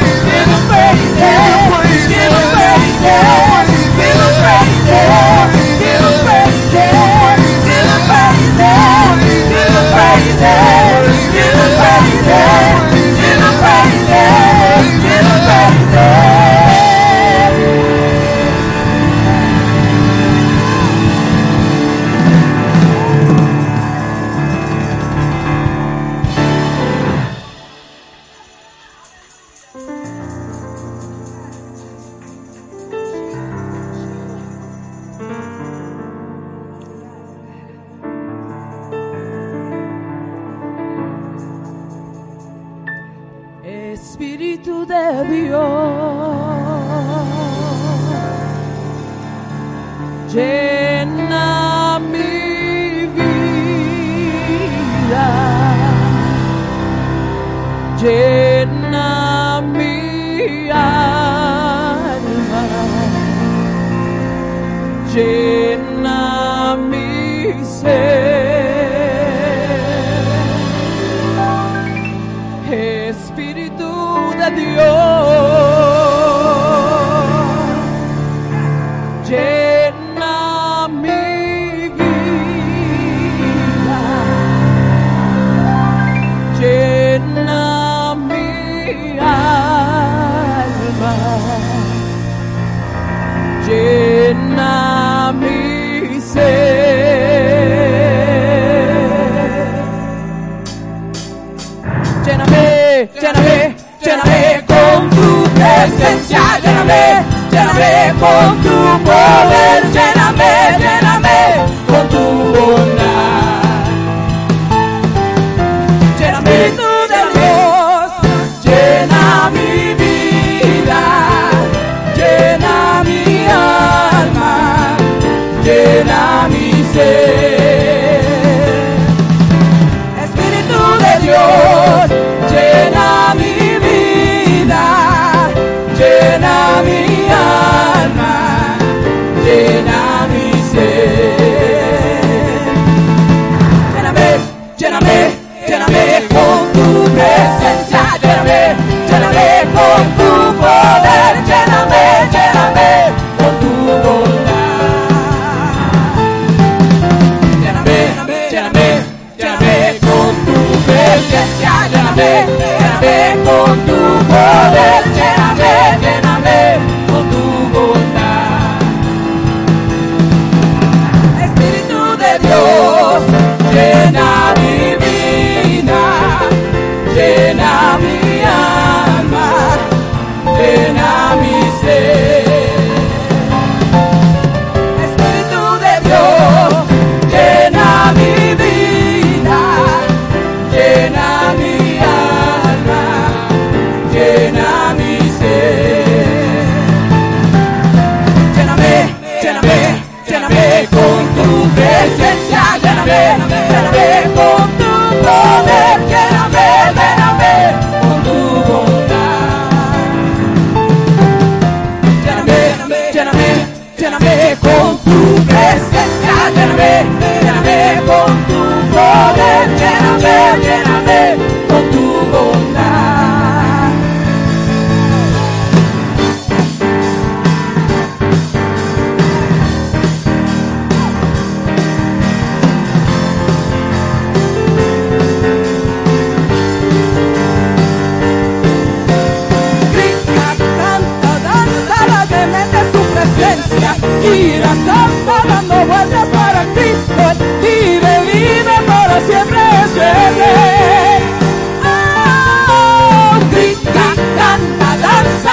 gracia, lléname, lléname con tu poder, lléname, lléname. de lléname, con tu poder, lléname, lléname con tu bondad. Grita, canta, danza alegremente su presencia. Gira, santa, dando vueltas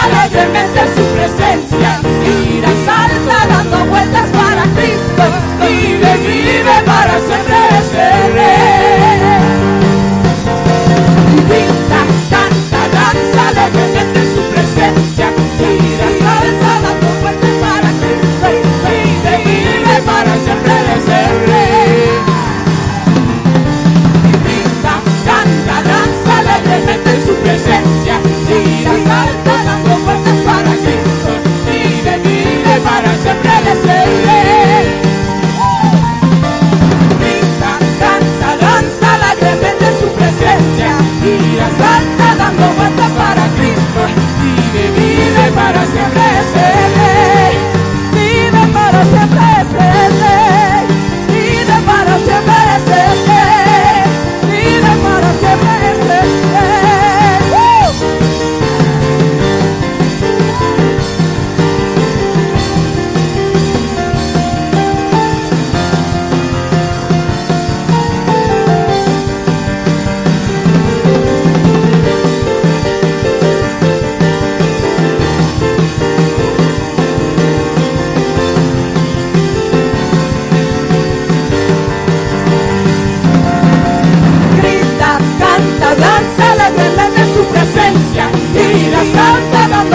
alegremente su presencia. Gira, salta, dando vueltas para Cristo. Vive, vive para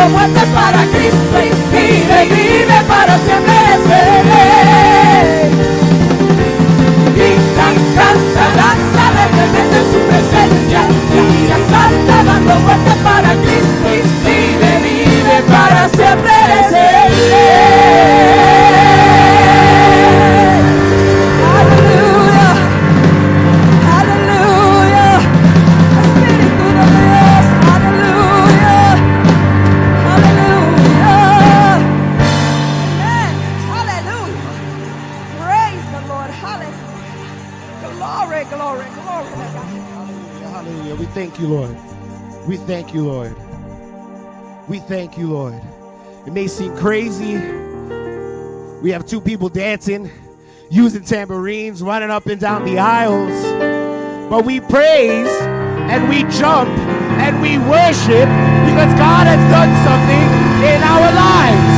dando vueltas para Cristo thank you, Lord. It may seem crazy. We have two people dancing, using tambourines, running up and down the aisles. But we praise and we jump and we worship because God has done something in our lives.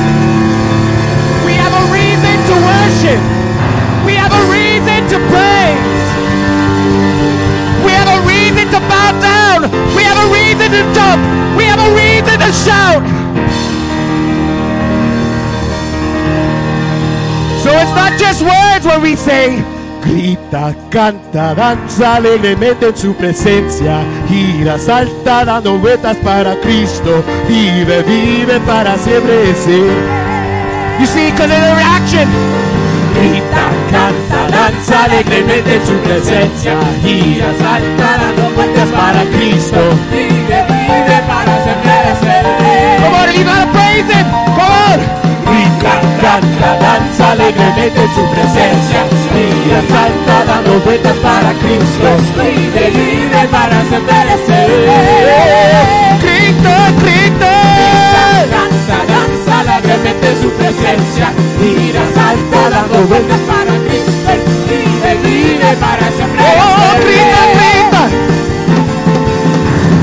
We have a reason to worship. We have a reason to praise. We have a reason to bow down. We have a reason to jump. We have a reason shout. So it's not just words when we say, grita, canta, danza alegremente en su presencia, gira, salta dando vueltas para Cristo, vive, vive para siempre ser. You see, because of the reaction. Grita, canta, danza alegremente en su presencia, gira, salta dando vueltas para Cristo, Vive, vive para. Come on, you. Come on. Canta, danza alegremente en su presencia. Mira, salta, dando vueltas para Cristo. Vive, vive para se merecer. Cristo, Cristo. Danza, danza alegremente en su presencia. Mira, salta, dando vueltas para Cristo. Oh,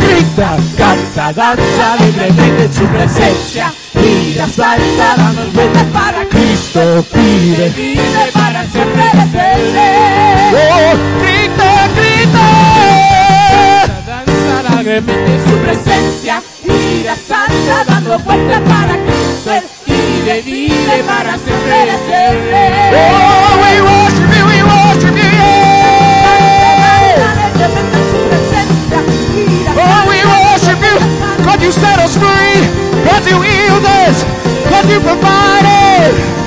Grita canta, danza alegremente en su presencia. Gira, salta, dando vueltas para Cristo. Vive, vive para siempre defender. Oh, grita, grita. Danza alegremente en su presencia. Gira, salta, dando vueltas para Cristo. Vive, vive para siempre defender. Oh, we worship you. Set us free. because you healed us. because you provided.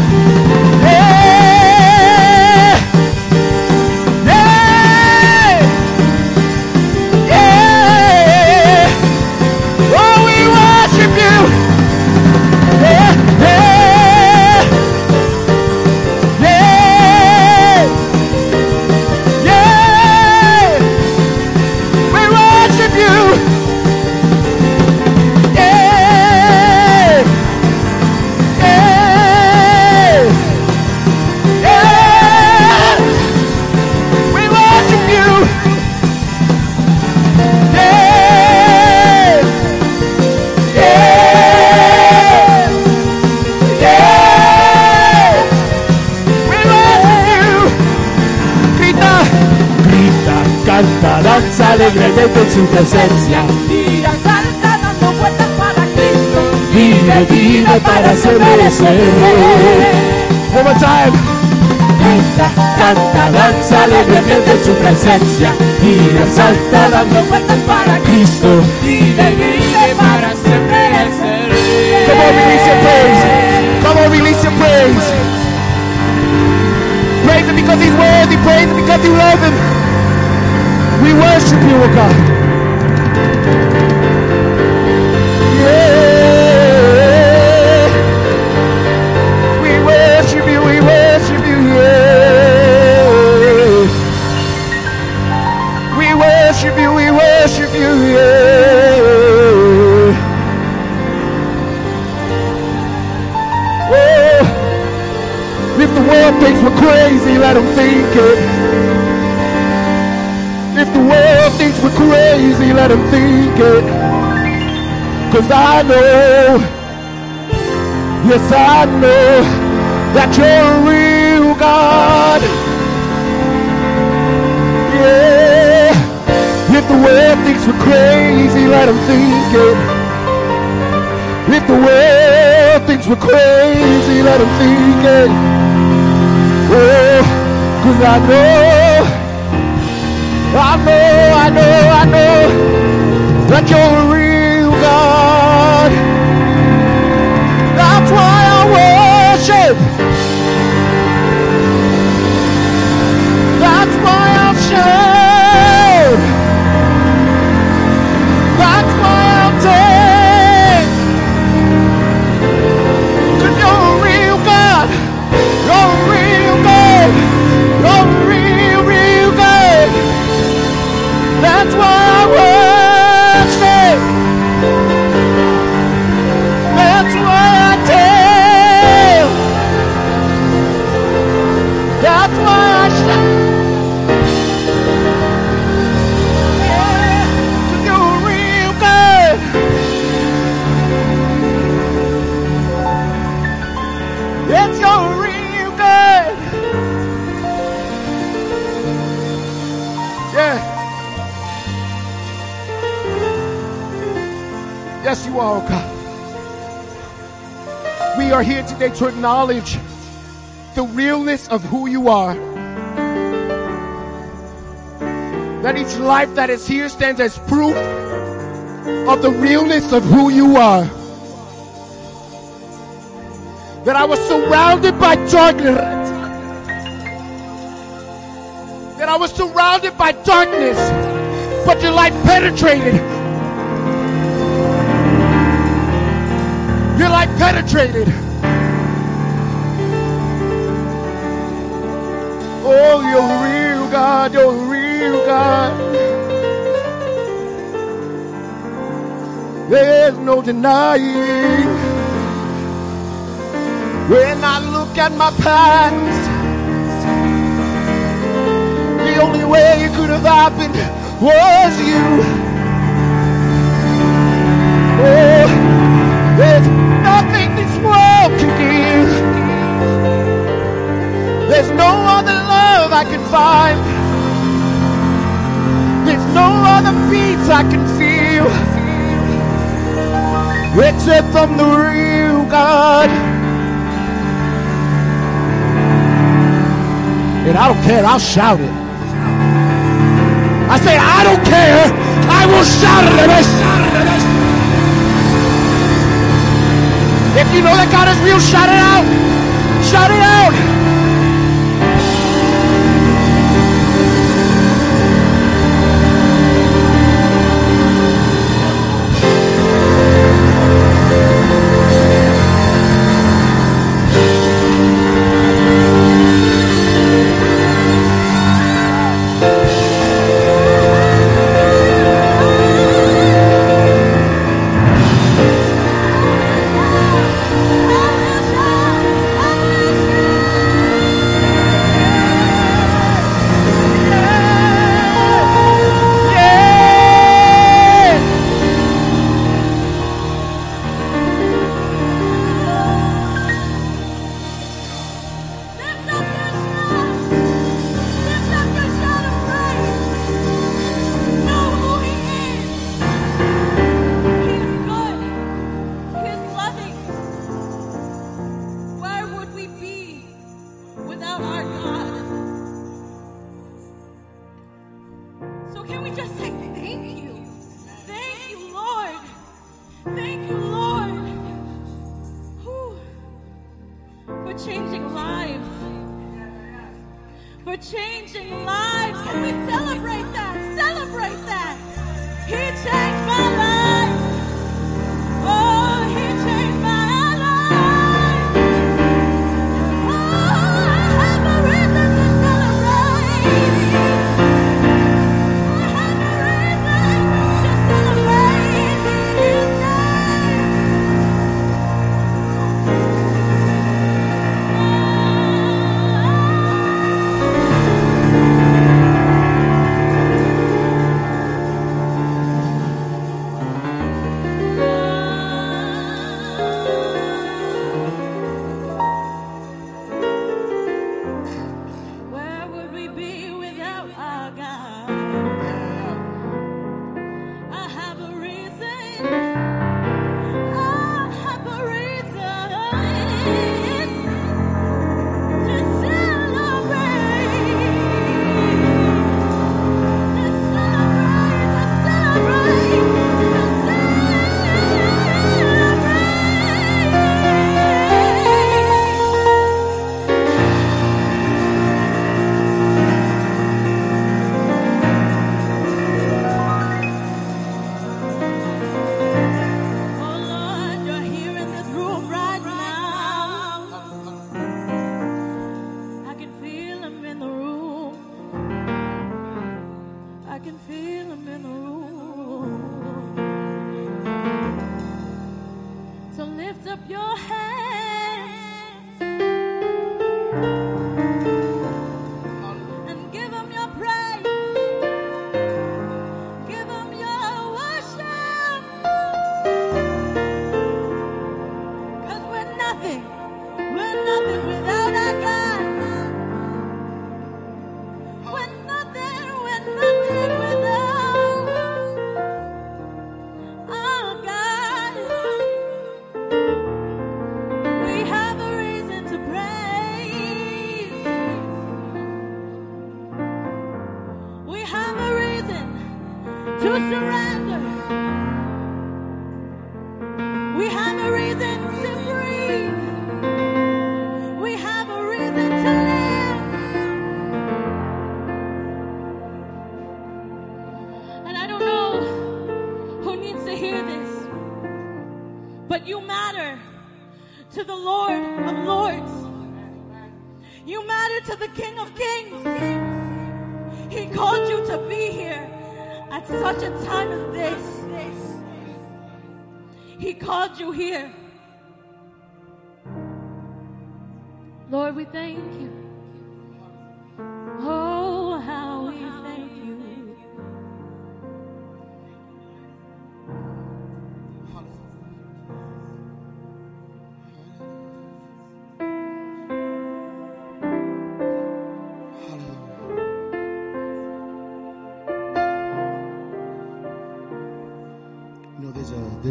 Danza alegremente en su presencia. Gira, salta, dando vueltas para Cristo. Vive, vive para ser merecer. One more time. Grita, canta, danza alegremente en su presencia. Gira, salta, dando vueltas para Cristo. Vive, vive para ser merecer. Come on, release your praise. Come on, release your praise. Praise him because he's worthy. Praise him because you love him. We worship you, O God. Yeah. We worship you, we worship you, yeah. We worship you, we worship you, yeah. Oh, if the world thinks we're crazy, let them think it. We're crazy, let them think it. Cause I know, yes, I know that you're a real God. Yeah. If the world thinks we're crazy, let them think it. If the world thinks we're crazy, let them think it. Oh, cause I know, I know, I know, I know that you're a real God. That's why I worship. That's why I shout. We are here today to acknowledge the realness of who you are. That each life that is here stands as proof of the realness of who you are that I was surrounded by darkness. That I was surrounded by darkness, but your light penetrated. Your light penetrated. Oh, you're real God, you're real God. There's no denying. When I look at my past, the only way it could have happened was you. Oh, there's nothing this world can give. There's no other find. There's no other peace I can feel except from the real God. And I don't care, I'll shout it. I say, I don't care, I will shout it. If you know that God is real, shout it out. Shout it out. For changing lives. For changing lives can we celebrate that?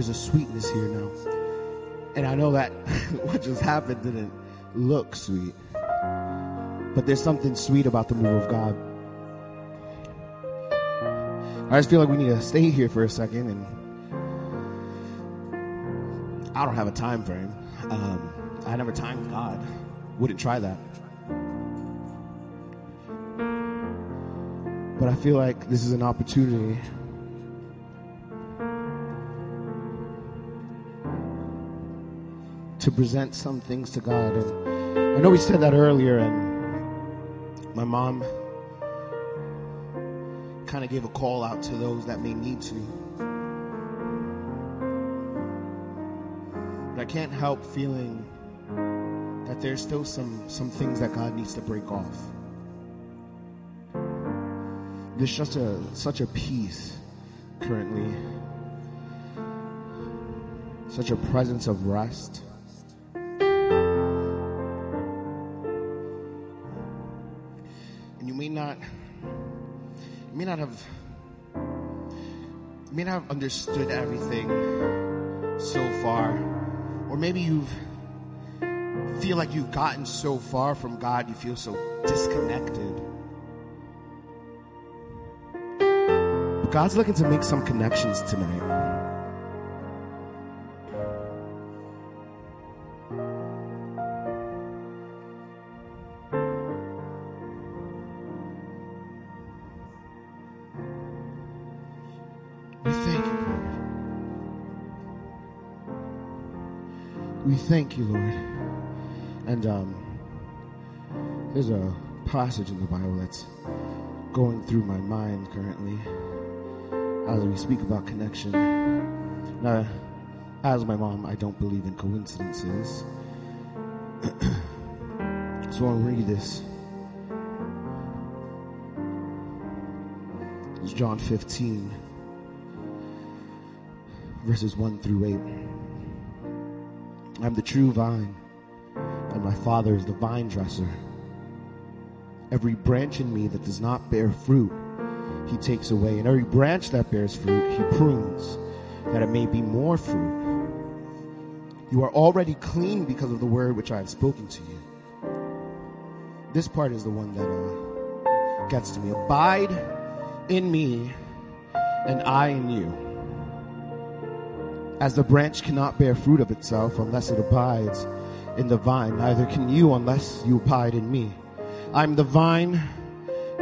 There's a sweetness here now, and I know that what just happened didn't look sweet, but there's something sweet about the move of God. I just feel like we need to stay here for a second, and I don't have a time frame. Um, I never timed God. Wouldn't try that. But I feel like this is an opportunity to present some things to God. And I know we said that earlier, and my mom kind of gave a call out to those that may need to. But I can't help feeling that there's still some, some things that God needs to break off. There's just a such a peace currently, such a presence of rest. Not may not have may not have understood everything so far. Or maybe you've feel like you've gotten so far from god you feel so disconnected. But god's looking to make some connections tonight thank you, Lord. And um, there's a passage in the Bible that's going through my mind currently as we speak about connection. Now, as my mom, I don't believe in coincidences. so I'll read this. It's John 15 verses 1 through 8. I'm the true vine, and my Father is the vine dresser. Every branch in me that does not bear fruit, he takes away, and every branch that bears fruit, he prunes, that it may be more fruit. You are already clean because of the word which I have spoken to you. This part is the one that uh, gets to me. Abide in me, and I in you. As the branch cannot bear fruit of itself unless it abides in the vine, neither can you unless you abide in me. I'm the vine,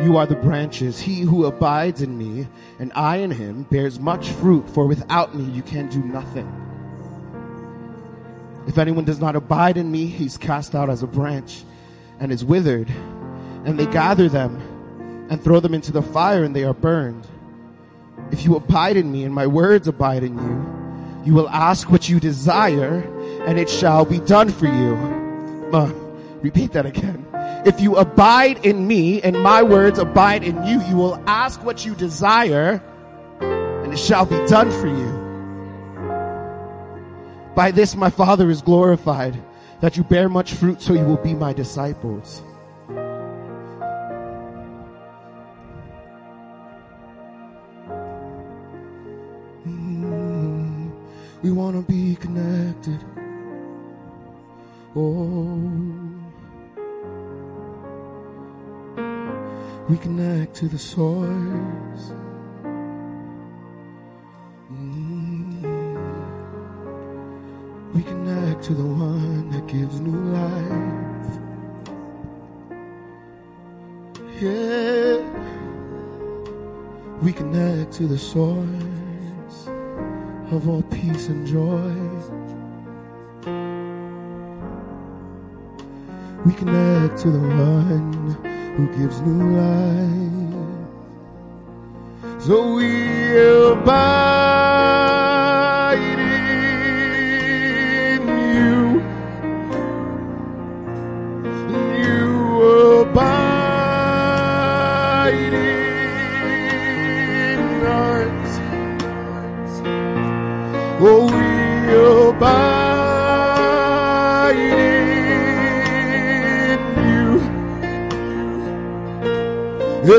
you are the branches. He who abides in me and I in him bears much fruit, for without me you can do nothing. If anyone does not abide in me, he's cast out as a branch and is withered, and they gather them and throw them into the fire, and they are burned. If you abide in me and my words abide in you, you will ask what you desire, and it shall be done for you. Uh, repeat that again. If you abide in me and my words abide in you, you will ask what you desire, and it shall be done for you. By this my Father is glorified, that you bear much fruit, so you will be my disciples. We want to be connected. Oh, we connect to the source. Mm. We connect to the one that gives new life. Yeah. We connect to the source of all peace and joy. We connect to the one who gives new life. So we abide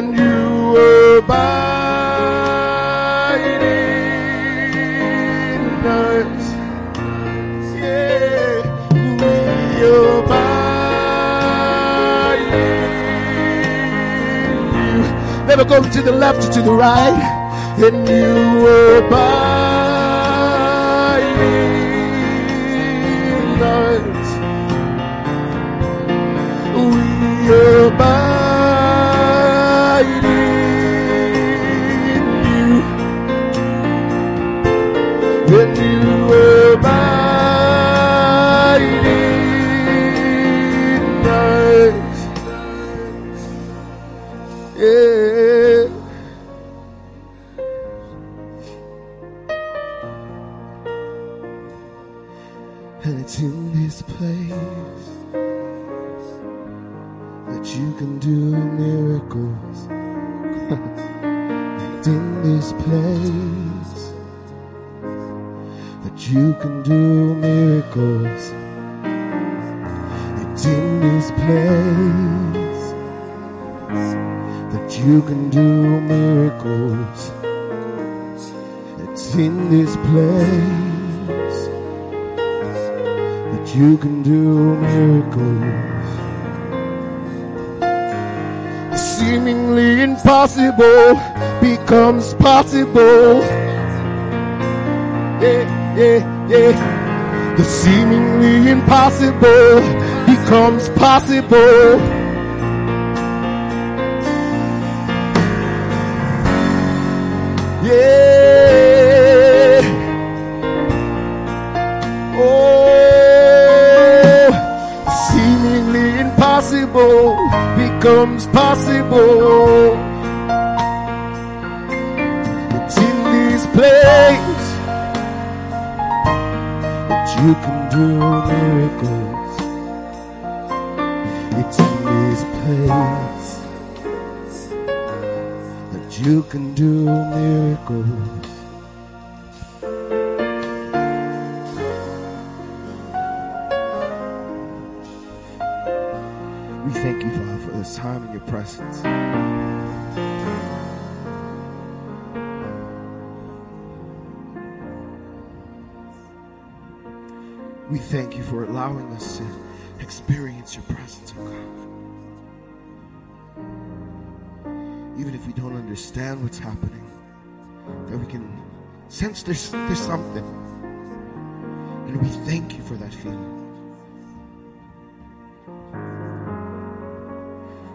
and you abide in us. Yeah, we abide in you. Never go to the left or to the right, and you abide in us. We abide in you, and you participou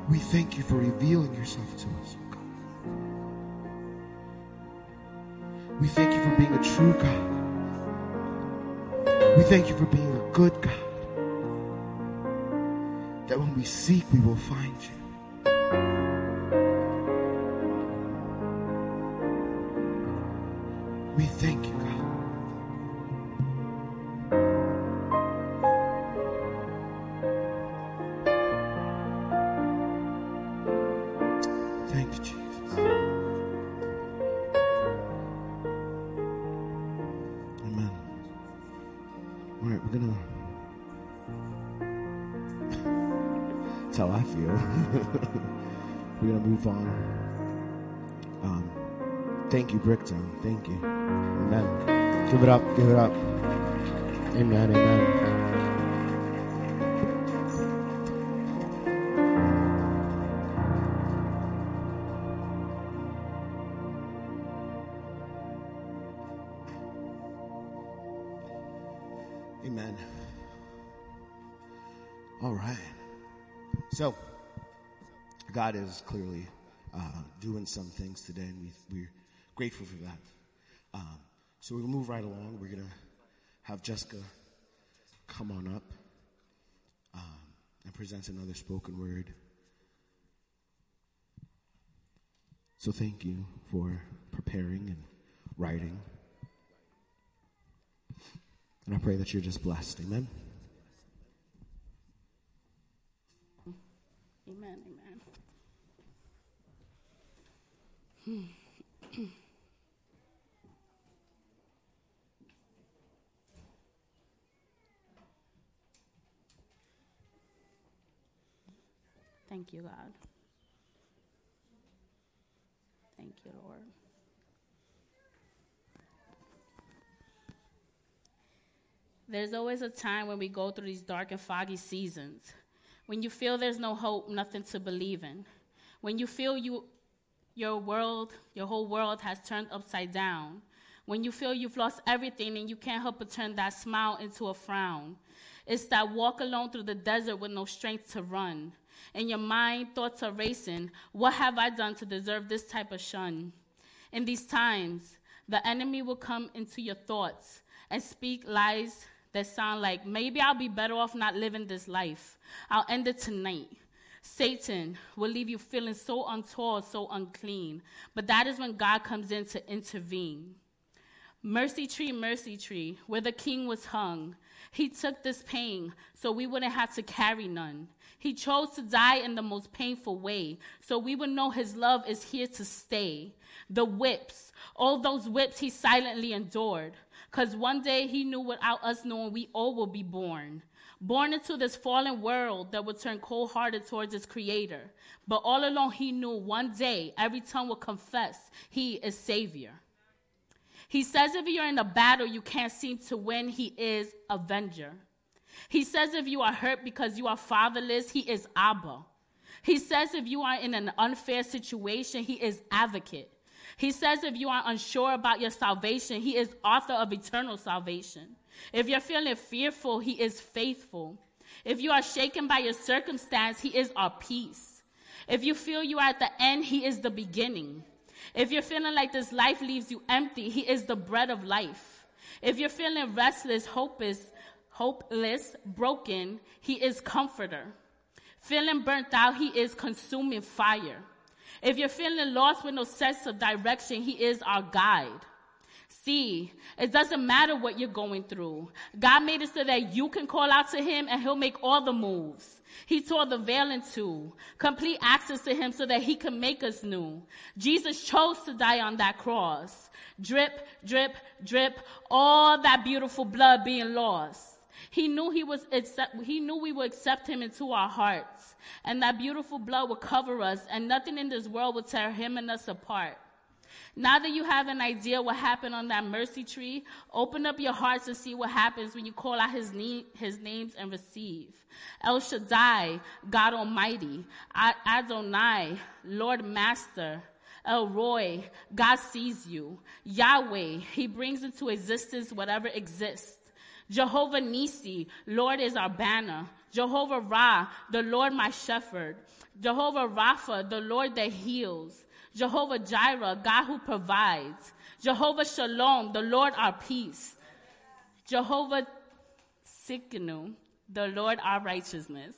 We thank you for revealing yourself to us, oh God. We thank you for being a true God. We thank you for being a good God. That when we seek, we will find you. We thank you, move on. Um, thank you, Bricktown. Thank you. Amen. Give it up. Give it up. Amen. Amen. Amen. All right. So, God is clearly uh, doing some things today, and we, we're grateful for that. Um, so, to move right along. We're going to have Jessica come on up um, and present another spoken word. So, thank you for preparing and writing. And I pray that you're just blessed. Amen. Amen. Thank you, God. Thank you, Lord. There's always a time when we go through these dark and foggy seasons. When you feel there's no hope, nothing to believe in. When you feel you your world, your whole world has turned upside down. When you feel you've lost everything and you can't help but turn that smile into a frown. It's that walk alone through the desert with no strength to run. In your mind, thoughts are racing. What have I done to deserve this type of shun? In these times, the enemy will come into your thoughts and speak lies that sound like maybe I'll be better off not living this life. I'll end it tonight. Satan will leave you feeling so untoward, so unclean. But that is when God comes in to intervene. Mercy tree, mercy tree, where the king was hung. He took this pain so we wouldn't have to carry none. He chose to die in the most painful way so we would know his love is here to stay. The whips, all those whips he silently endured. Because one day he knew without us knowing we all will be born. Born into this fallen world that would turn cold hearted towards its creator. But all along he knew one day every tongue will confess he is Savior. He says if you're in a battle you can't seem to win, he is Avenger. He says if you are hurt because you are fatherless, he is Abba. He says if you are in an unfair situation, he is Advocate. He says if you are unsure about your salvation, he is author of eternal salvation. If you're feeling fearful, he is faithful. If you are shaken by your circumstance, he is our peace. If you feel you are at the end, he is the beginning. If you're feeling like this life leaves you empty, he is the bread of life. If you're feeling restless, hopeless, hopeless, broken, he is comforter. Feeling burnt out, he is consuming fire. If you're feeling lost with no sense of direction, He is our guide. See, it doesn't matter what you're going through. God made it so that you can call out to Him and He'll make all the moves. He tore the veil in two, complete access to Him so that He can make us new. Jesus chose to die on that cross. Drip, drip, drip, all that beautiful blood being lost. He knew he was accept, he knew we would accept him into our hearts. And that beautiful blood would cover us and nothing in this world would tear him and us apart. Now that you have an idea what happened on that mercy tree, open up your hearts and see what happens when you call out his, his names and receive. El Shaddai, God Almighty, Adonai, Lord Master, El Roi, God sees you. Yahweh, He brings into existence whatever exists. Jehovah Nissi, Lord is our banner. Jehovah Ra, the Lord my shepherd. Jehovah Rapha, the Lord that heals. Jehovah Jireh, God who provides. Jehovah Shalom, the Lord our peace. Jehovah Tsidkenu, the Lord our righteousness.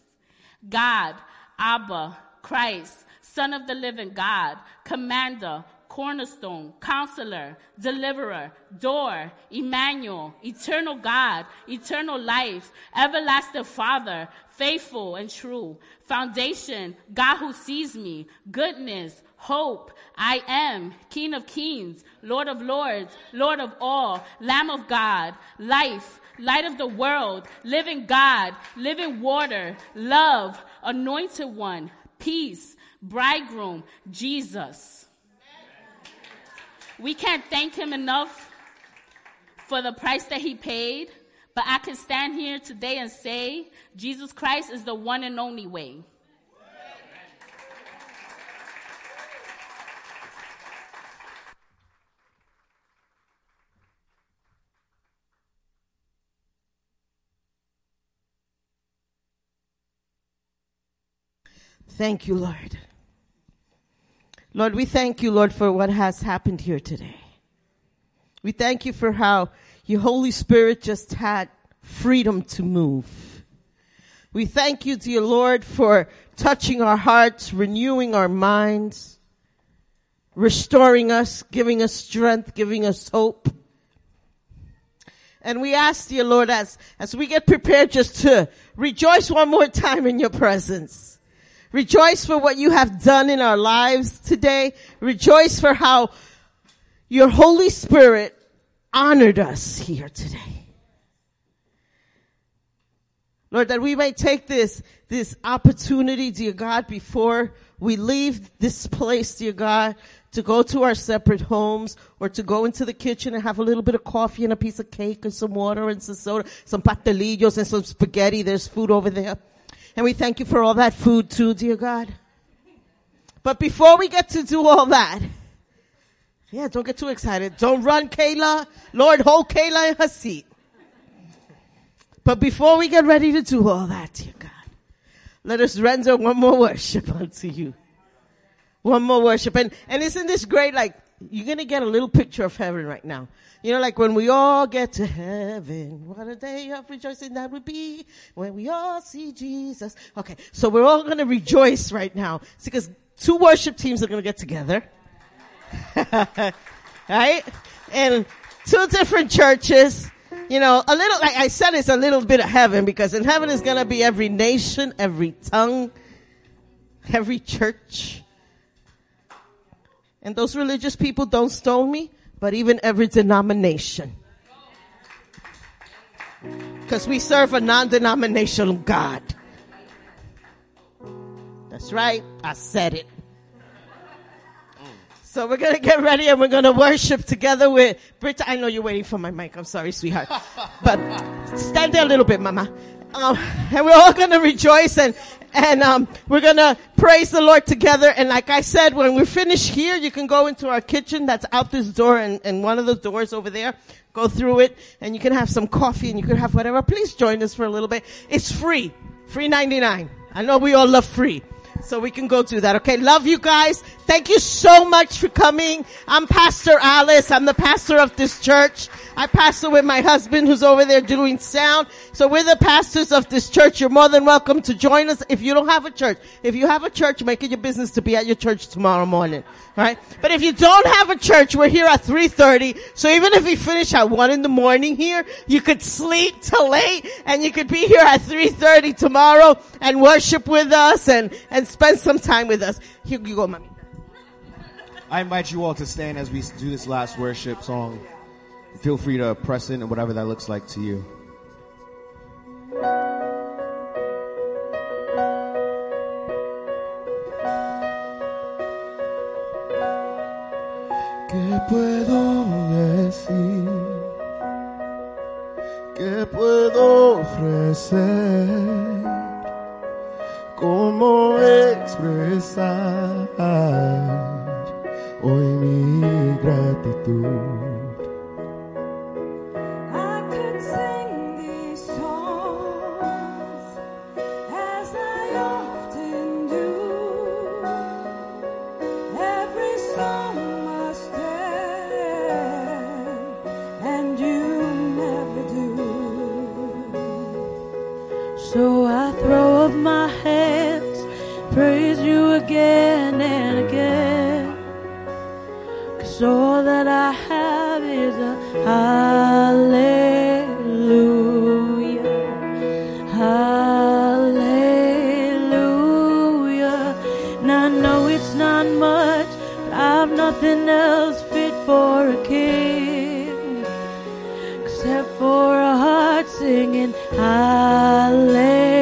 God, Abba, Christ, Son of the living God, Commander, cornerstone, counselor, deliverer, door, Emmanuel, eternal God, eternal life, everlasting Father, faithful and true, foundation, God who sees me, goodness, hope, I am, King of kings, Lord of lords, Lord of all, Lamb of God, life, light of the world, living God, living water, love, anointed one, peace, bridegroom, Jesus. We can't thank him enough for the price that he paid, but I can stand here today and say Jesus Christ is the one and only way. Thank you, Lord. Lord, we thank you, Lord, for what has happened here today. We thank you for how your Holy Spirit just had freedom to move. We thank you, dear Lord, for touching our hearts, renewing our minds, restoring us, giving us strength, giving us hope. And we ask, dear Lord, as, as we get prepared just to rejoice one more time in your presence Rejoice for what you have done in our lives today. Rejoice for how your Holy Spirit honored us here today. Lord, that we may take this, this opportunity, dear God, before we leave this place, dear God, to go to our separate homes or to go into the kitchen and have a little bit of coffee and a piece of cake and some water and some soda, some pastelillos and some spaghetti. There's food over there. And we thank you for all that food too, dear God. But before we get to do all that, yeah, don't get too excited. Don't run, Kayla. Lord, hold Kayla in her seat. But before we get ready to do all that, dear God, let us render one more worship unto you. One more worship. And, and isn't this great? Like, you're going to get a little picture of heaven right now. You know, like when we all get to heaven, what a day of rejoicing that would be when we all see Jesus. Okay, so we're all going to rejoice right now because two worship teams are going to get together. right? And two different churches. You know, a little, like I said, it's a little bit of heaven because in heaven is going to be every nation, every tongue, every church. And those religious people don't stone me, but even every denomination. Because we serve a non-denominational God. That's right. I said it. So we're going to get ready and we're going to worship together with Britta. I know you're waiting for my mic. I'm sorry, sweetheart. But stand there a little bit, mama. Um, and we're all going to rejoice and, and, um, we're going to praise the Lord together. And like I said, when we finish here, you can go into our kitchen that's out this door and, and one of those doors over there. Go through it and you can have some coffee and you can have whatever. Please join us for a little bit. It's free. Free 99. I know we all love free. So we can go do that. Okay. Love you guys. Thank you so much for coming. I'm Pastor Alice. I'm the pastor of this church. I pastor with my husband who's over there doing sound. So we're the pastors of this church. You're more than welcome to join us if you don't have a church. If you have a church, make it your business to be at your church tomorrow morning. Alright? But if you don't have a church, we're here at 3.30. So even if we finish at 1 in the morning here, you could sleep till late and you could be here at 3.30 tomorrow and worship with us and, and spend some time with us. Here you go, mommy. I invite you all to stand as we do this last worship song. Feel free to press in and whatever that looks like to you. ¿Qué puedo decir? ¿Qué puedo ofrecer? ¿Cómo expresar hoy mi gratitud? Up my hands, praise you again and again. Cause all that I have is a hallelujah. Hallelujah. And I know it's not much, but I've nothing else fit for a king except for a heart singing hallelujah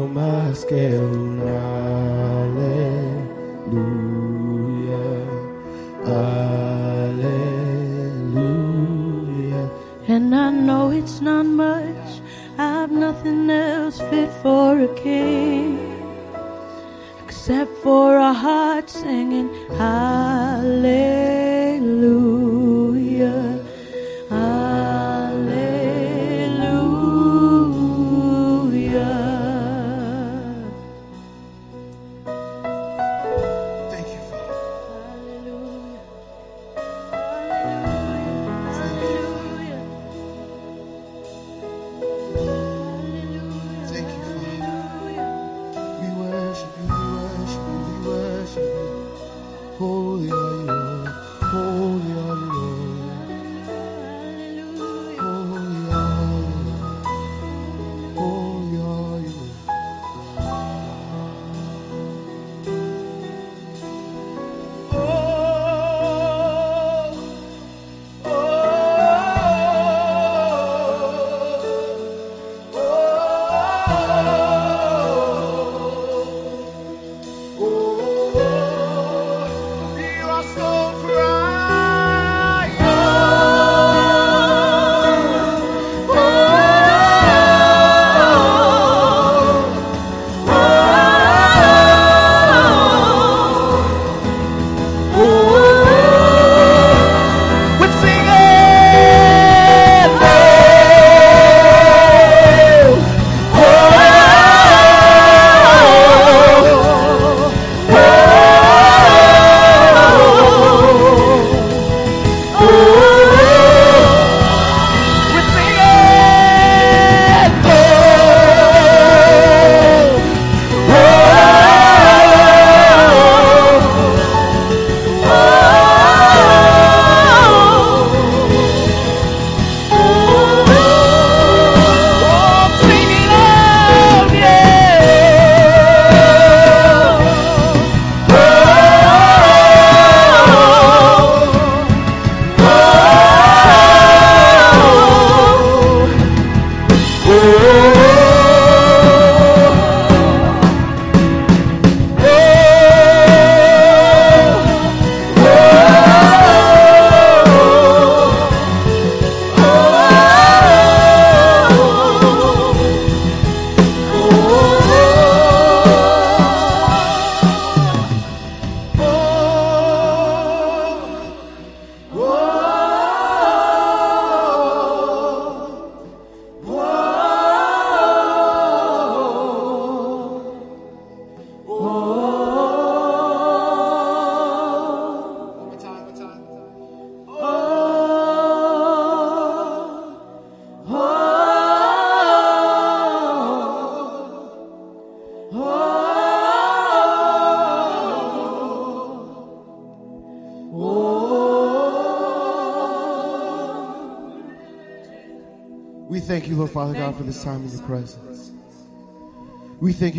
algo más que un aleluya, aleluya. And I know it's not much, I've nothing else fit for a king, except for a heart singing hallelujah.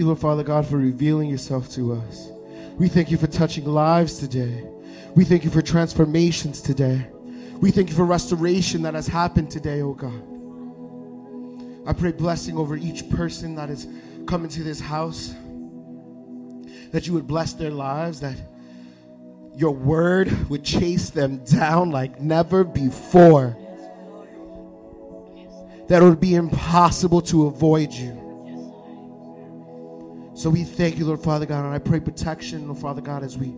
You, Lord Father God, for revealing yourself to us. We thank you for touching lives today. We thank you for transformations today. We thank you for restoration that has happened today, oh God. I pray blessing over each person that has come into this house, that you would bless their lives, that your word would chase them down like never before. That it would be impossible to avoid you. So we thank you, Lord Father God, and I pray protection, Lord Father God, as we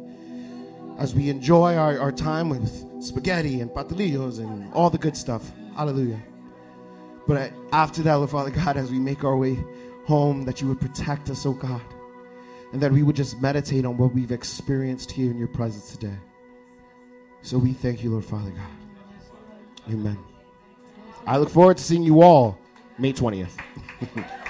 as we enjoy our, our time with spaghetti and pastelillos and all the good stuff. Hallelujah. But after that, Lord Father God, as we make our way home, that you would protect us, oh God, and that we would just meditate on what we've experienced here in your presence today. So we thank you, Lord Father God. Amen. I look forward to seeing you all May 20th.